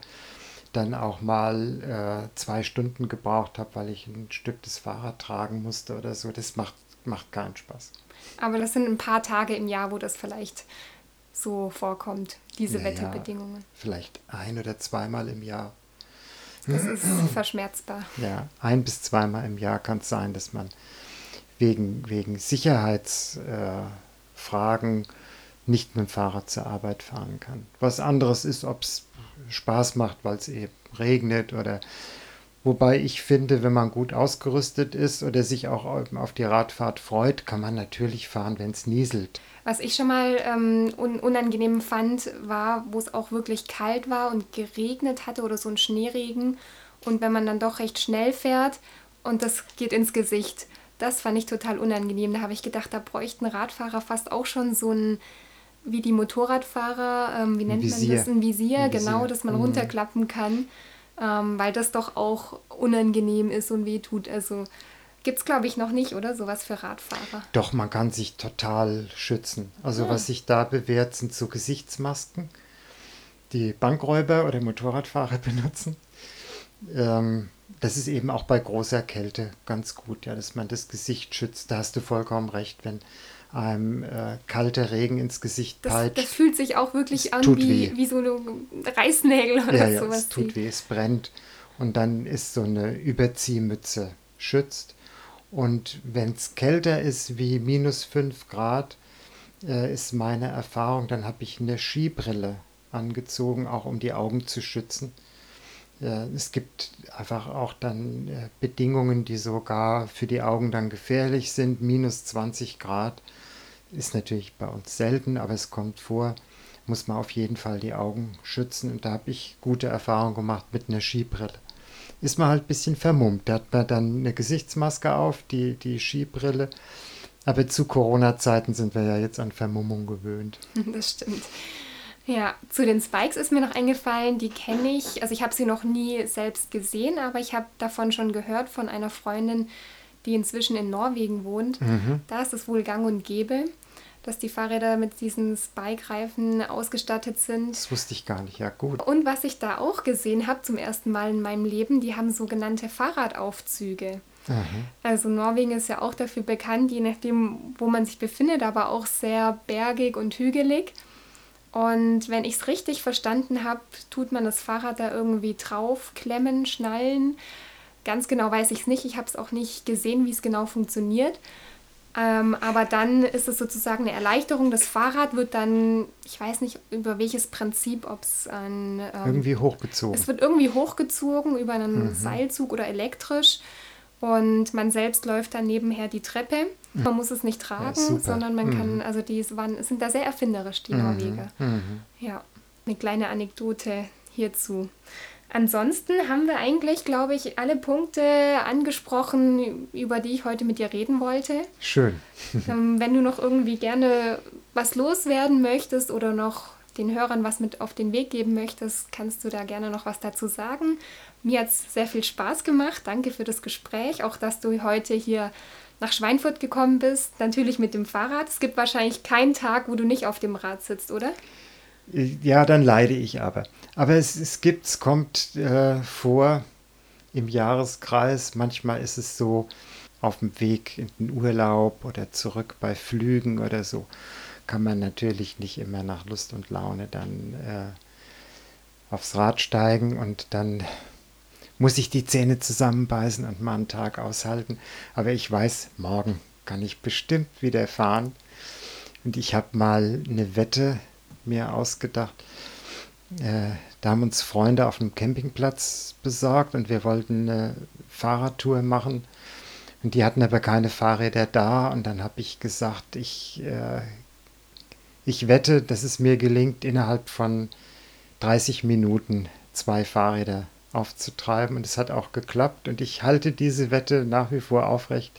S2: dann auch mal äh, zwei Stunden gebraucht habe, weil ich ein Stück des Fahrrad tragen musste oder so. Das macht, macht keinen Spaß.
S1: Aber das sind ein paar Tage im Jahr, wo das vielleicht so vorkommt, diese naja, Wetterbedingungen.
S2: Vielleicht ein oder zweimal im Jahr.
S1: Das ist verschmerzbar.
S2: Ja, ein bis zweimal im Jahr kann es sein, dass man wegen, wegen Sicherheitsfragen äh, nicht mit dem Fahrrad zur Arbeit fahren kann. Was anderes ist, ob es Spaß macht, weil es eben regnet oder Wobei ich finde, wenn man gut ausgerüstet ist oder sich auch auf die Radfahrt freut, kann man natürlich fahren, wenn es nieselt.
S1: Was ich schon mal ähm, un unangenehm fand, war, wo es auch wirklich kalt war und geregnet hatte oder so ein Schneeregen. Und wenn man dann doch recht schnell fährt und das geht ins Gesicht, das fand ich total unangenehm. Da habe ich gedacht, da bräuchten Radfahrer fast auch schon so ein, wie die Motorradfahrer, ähm, wie nennt Visier. man das? Ein Visier, ein Visier. genau, dass man mhm. runterklappen kann ähm, weil das doch auch unangenehm ist und wehtut. Also gibt es, glaube ich, noch nicht, oder? Sowas für Radfahrer.
S2: Doch, man kann sich total schützen. Also ja. was sich da bewährt, sind so Gesichtsmasken, die Bankräuber oder Motorradfahrer benutzen. Ähm, das ist eben auch bei großer Kälte ganz gut, ja, dass man das Gesicht schützt. Da hast du vollkommen recht, wenn einem äh, kalter Regen ins Gesicht
S1: das, peitscht. Das fühlt sich auch wirklich an wie, wie so eine Reißnägel oder
S2: ja, ja, sowas. Es tut weh, es brennt. Und dann ist so eine Überziehmütze schützt. Und wenn es kälter ist wie minus 5 Grad, äh, ist meine Erfahrung, dann habe ich eine Skibrille angezogen, auch um die Augen zu schützen. Es gibt einfach auch dann äh, Bedingungen, die sogar für die Augen dann gefährlich sind. Minus 20 Grad ist natürlich bei uns selten, aber es kommt vor. Muss man auf jeden Fall die Augen schützen. Und da habe ich gute Erfahrungen gemacht mit einer Skibrille. Ist man halt ein bisschen vermummt. Da hat man dann eine Gesichtsmaske auf, die, die Skibrille. Aber zu Corona-Zeiten sind wir ja jetzt an Vermummung gewöhnt.
S1: Das stimmt. Ja, zu den Spikes ist mir noch eingefallen, die kenne ich. Also ich habe sie noch nie selbst gesehen, aber ich habe davon schon gehört von einer Freundin, die inzwischen in Norwegen wohnt. Mhm. Da ist es wohl gang und gäbe, dass die Fahrräder mit diesen Spike-Reifen ausgestattet sind.
S2: Das wusste ich gar nicht, ja gut.
S1: Und was ich da auch gesehen habe zum ersten Mal in meinem Leben, die haben sogenannte Fahrradaufzüge. Mhm. Also Norwegen ist ja auch dafür bekannt, je nachdem, wo man sich befindet, aber auch sehr bergig und hügelig. Und wenn ich es richtig verstanden habe, tut man das Fahrrad da irgendwie drauf, klemmen, schnallen. Ganz genau weiß ich es nicht. Ich habe es auch nicht gesehen, wie es genau funktioniert. Ähm, aber dann ist es sozusagen eine Erleichterung. Das Fahrrad wird dann, ich weiß nicht über welches Prinzip, ob es ein.
S2: Ähm, irgendwie hochgezogen.
S1: Es wird irgendwie hochgezogen über einen mhm. Seilzug oder elektrisch. Und man selbst läuft dann nebenher die Treppe. Mhm. Man muss es nicht tragen, ja, sondern man mhm. kann, also die waren, sind da sehr erfinderisch, die mhm. Norweger. Mhm. Ja, eine kleine Anekdote hierzu. Ansonsten haben wir eigentlich, glaube ich, alle Punkte angesprochen, über die ich heute mit dir reden wollte.
S2: Schön.
S1: ähm, wenn du noch irgendwie gerne was loswerden möchtest oder noch den Hörern was mit auf den Weg geben möchtest, kannst du da gerne noch was dazu sagen. Mir hat es sehr viel Spaß gemacht. Danke für das Gespräch, auch dass du heute hier nach Schweinfurt gekommen bist, natürlich mit dem Fahrrad. Es gibt wahrscheinlich keinen Tag, wo du nicht auf dem Rad sitzt, oder?
S2: Ja, dann leide ich aber. Aber es, es gibt, es kommt äh, vor im Jahreskreis. Manchmal ist es so auf dem Weg in den Urlaub oder zurück bei Flügen oder so. Kann man natürlich nicht immer nach Lust und Laune dann äh, aufs Rad steigen und dann muss ich die Zähne zusammenbeißen und mal einen Tag aushalten. Aber ich weiß, morgen kann ich bestimmt wieder fahren. Und ich habe mal eine Wette mir ausgedacht. Äh, da haben uns Freunde auf einem Campingplatz besorgt und wir wollten eine Fahrradtour machen. Und die hatten aber keine Fahrräder da. Und dann habe ich gesagt, ich, äh, ich wette, dass es mir gelingt, innerhalb von 30 Minuten zwei Fahrräder aufzutreiben. Und es hat auch geklappt. Und ich halte diese Wette nach wie vor aufrecht.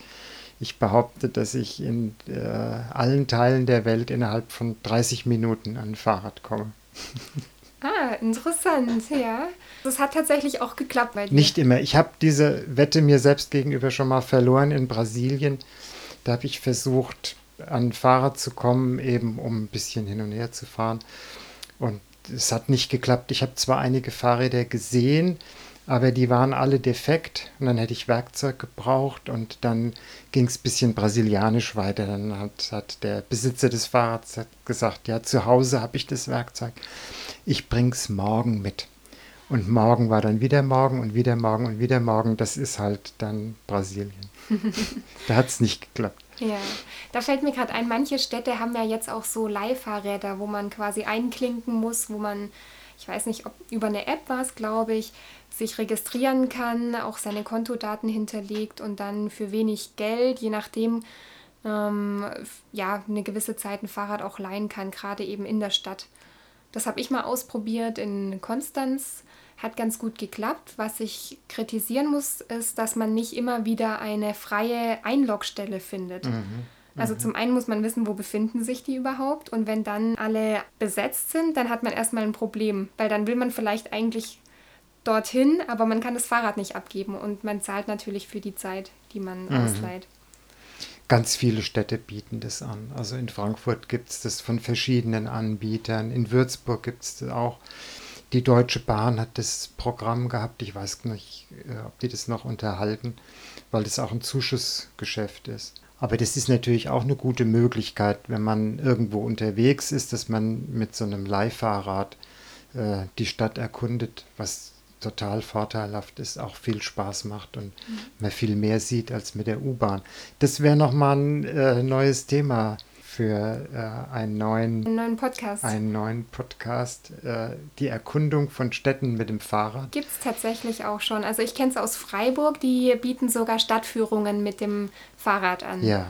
S2: Ich behaupte, dass ich in äh, allen Teilen der Welt innerhalb von 30 Minuten an ein Fahrrad komme.
S1: Ah, interessant, ja. Das hat tatsächlich auch geklappt bei dir.
S2: Nicht immer. Ich habe diese Wette mir selbst gegenüber schon mal verloren in Brasilien. Da habe ich versucht, an Fahrrad zu kommen, eben um ein bisschen hin und her zu fahren. Und es hat nicht geklappt. Ich habe zwar einige Fahrräder gesehen, aber die waren alle defekt und dann hätte ich Werkzeug gebraucht und dann ging es ein bisschen brasilianisch weiter. Dann hat, hat der Besitzer des Fahrrads gesagt, ja, zu Hause habe ich das Werkzeug, ich bring's morgen mit. Und morgen war dann wieder morgen und wieder morgen und wieder morgen. Das ist halt dann Brasilien. da hat es nicht geklappt.
S1: Ja, da fällt mir gerade ein, manche Städte haben ja jetzt auch so Leihfahrräder, wo man quasi einklinken muss, wo man, ich weiß nicht, ob über eine App war es, glaube ich, sich registrieren kann, auch seine Kontodaten hinterlegt und dann für wenig Geld, je nachdem, ähm, ja, eine gewisse Zeit ein Fahrrad auch leihen kann, gerade eben in der Stadt. Das habe ich mal ausprobiert in Konstanz, hat ganz gut geklappt. Was ich kritisieren muss, ist, dass man nicht immer wieder eine freie Einlogstelle findet. Mhm. Also mhm. zum einen muss man wissen, wo befinden sich die überhaupt und wenn dann alle besetzt sind, dann hat man erstmal ein Problem, weil dann will man vielleicht eigentlich dorthin, aber man kann das Fahrrad nicht abgeben und man zahlt natürlich für die Zeit, die man mhm. ausleiht.
S2: Ganz viele Städte bieten das an. Also in Frankfurt gibt es das von verschiedenen Anbietern, in Würzburg gibt es das auch. Die Deutsche Bahn hat das Programm gehabt, ich weiß nicht, äh, ob die das noch unterhalten, weil das auch ein Zuschussgeschäft ist. Aber das ist natürlich auch eine gute Möglichkeit, wenn man irgendwo unterwegs ist, dass man mit so einem Leihfahrrad äh, die Stadt erkundet, was total vorteilhaft ist, auch viel Spaß macht und mhm. man viel mehr sieht als mit der U-Bahn. Das wäre nochmal ein äh, neues Thema für äh, einen, neuen,
S1: einen neuen Podcast.
S2: Einen neuen Podcast. Äh, die Erkundung von Städten mit dem Fahrrad.
S1: Gibt es tatsächlich auch schon. Also ich kenne es aus Freiburg, die bieten sogar Stadtführungen mit dem Fahrrad an.
S2: Ja.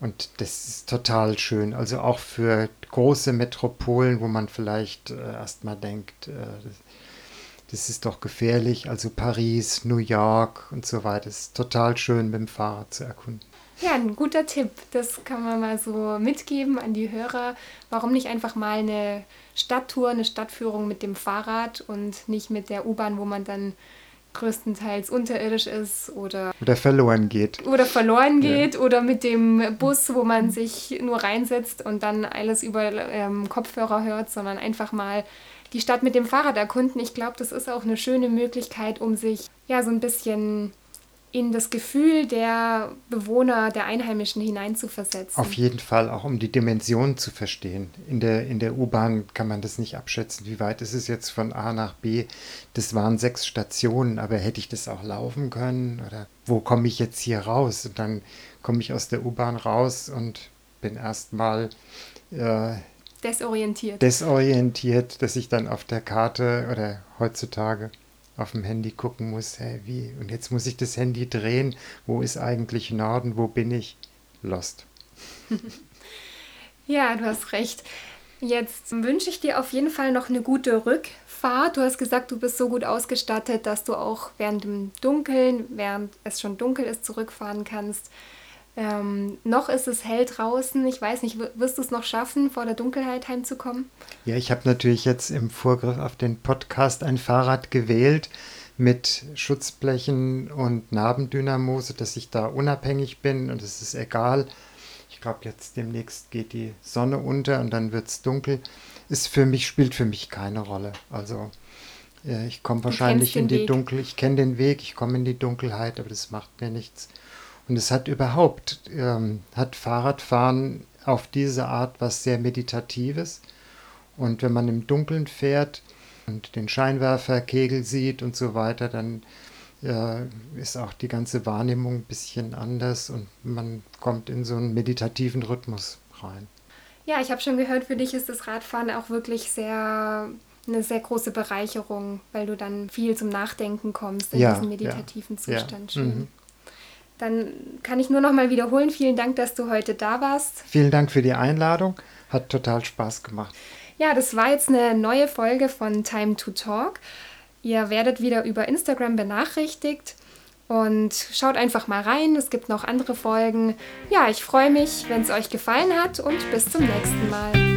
S2: Und das ist total schön. Also auch für große Metropolen, wo man vielleicht äh, erstmal denkt, äh, das ist doch gefährlich. Also Paris, New York und so weiter. Es ist total schön, mit dem Fahrrad zu erkunden.
S1: Ja, ein guter Tipp. Das kann man mal so mitgeben an die Hörer. Warum nicht einfach mal eine Stadttour, eine Stadtführung mit dem Fahrrad und nicht mit der U-Bahn, wo man dann größtenteils unterirdisch ist oder
S2: oder verloren geht.
S1: Oder verloren geht ja. oder mit dem Bus, wo man sich nur reinsetzt und dann alles über ähm, Kopfhörer hört, sondern einfach mal die Stadt mit dem Fahrrad erkunden. Ich glaube, das ist auch eine schöne Möglichkeit, um sich ja so ein bisschen in das Gefühl der Bewohner, der Einheimischen hineinzuversetzen.
S2: Auf jeden Fall, auch um die Dimension zu verstehen. In der, in der U-Bahn kann man das nicht abschätzen, wie weit ist es jetzt von A nach B. Das waren sechs Stationen, aber hätte ich das auch laufen können? Oder wo komme ich jetzt hier raus? Und dann komme ich aus der U-Bahn raus und bin erstmal
S1: äh, desorientiert.
S2: Desorientiert, dass ich dann auf der Karte oder heutzutage auf dem Handy gucken muss, hey, wie? Und jetzt muss ich das Handy drehen. Wo ist eigentlich Norden? Wo bin ich? Lost.
S1: ja, du hast recht. Jetzt wünsche ich dir auf jeden Fall noch eine gute Rückfahrt. Du hast gesagt, du bist so gut ausgestattet, dass du auch während dem Dunkeln, während es schon dunkel ist, zurückfahren kannst. Ähm, noch ist es hell draußen. Ich weiß nicht, wirst du es noch schaffen, vor der Dunkelheit heimzukommen?
S2: Ja, ich habe natürlich jetzt im Vorgriff auf den Podcast ein Fahrrad gewählt mit Schutzblechen und Nabendynamose, dass ich da unabhängig bin und es ist egal. Ich glaube, jetzt demnächst geht die Sonne unter und dann wird es dunkel. Ist für mich, spielt für mich keine Rolle. Also äh, ich komme wahrscheinlich in die Dunkel, ich kenne den Weg, ich komme in die Dunkelheit, aber das macht mir nichts. Und es hat überhaupt, ähm, hat Fahrradfahren auf diese Art was sehr Meditatives. Und wenn man im Dunkeln fährt und den Scheinwerferkegel sieht und so weiter, dann äh, ist auch die ganze Wahrnehmung ein bisschen anders und man kommt in so einen meditativen Rhythmus rein.
S1: Ja, ich habe schon gehört, für dich ist das Radfahren auch wirklich sehr eine sehr große Bereicherung, weil du dann viel zum Nachdenken kommst in ja, diesem meditativen ja, Zustand.
S2: Ja. Mhm.
S1: Dann kann ich nur noch mal wiederholen, vielen Dank, dass du heute da warst.
S2: Vielen Dank für die Einladung, hat total Spaß gemacht.
S1: Ja, das war jetzt eine neue Folge von Time to Talk. Ihr werdet wieder über Instagram benachrichtigt und schaut einfach mal rein. Es gibt noch andere Folgen. Ja, ich freue mich, wenn es euch gefallen hat und bis zum nächsten Mal.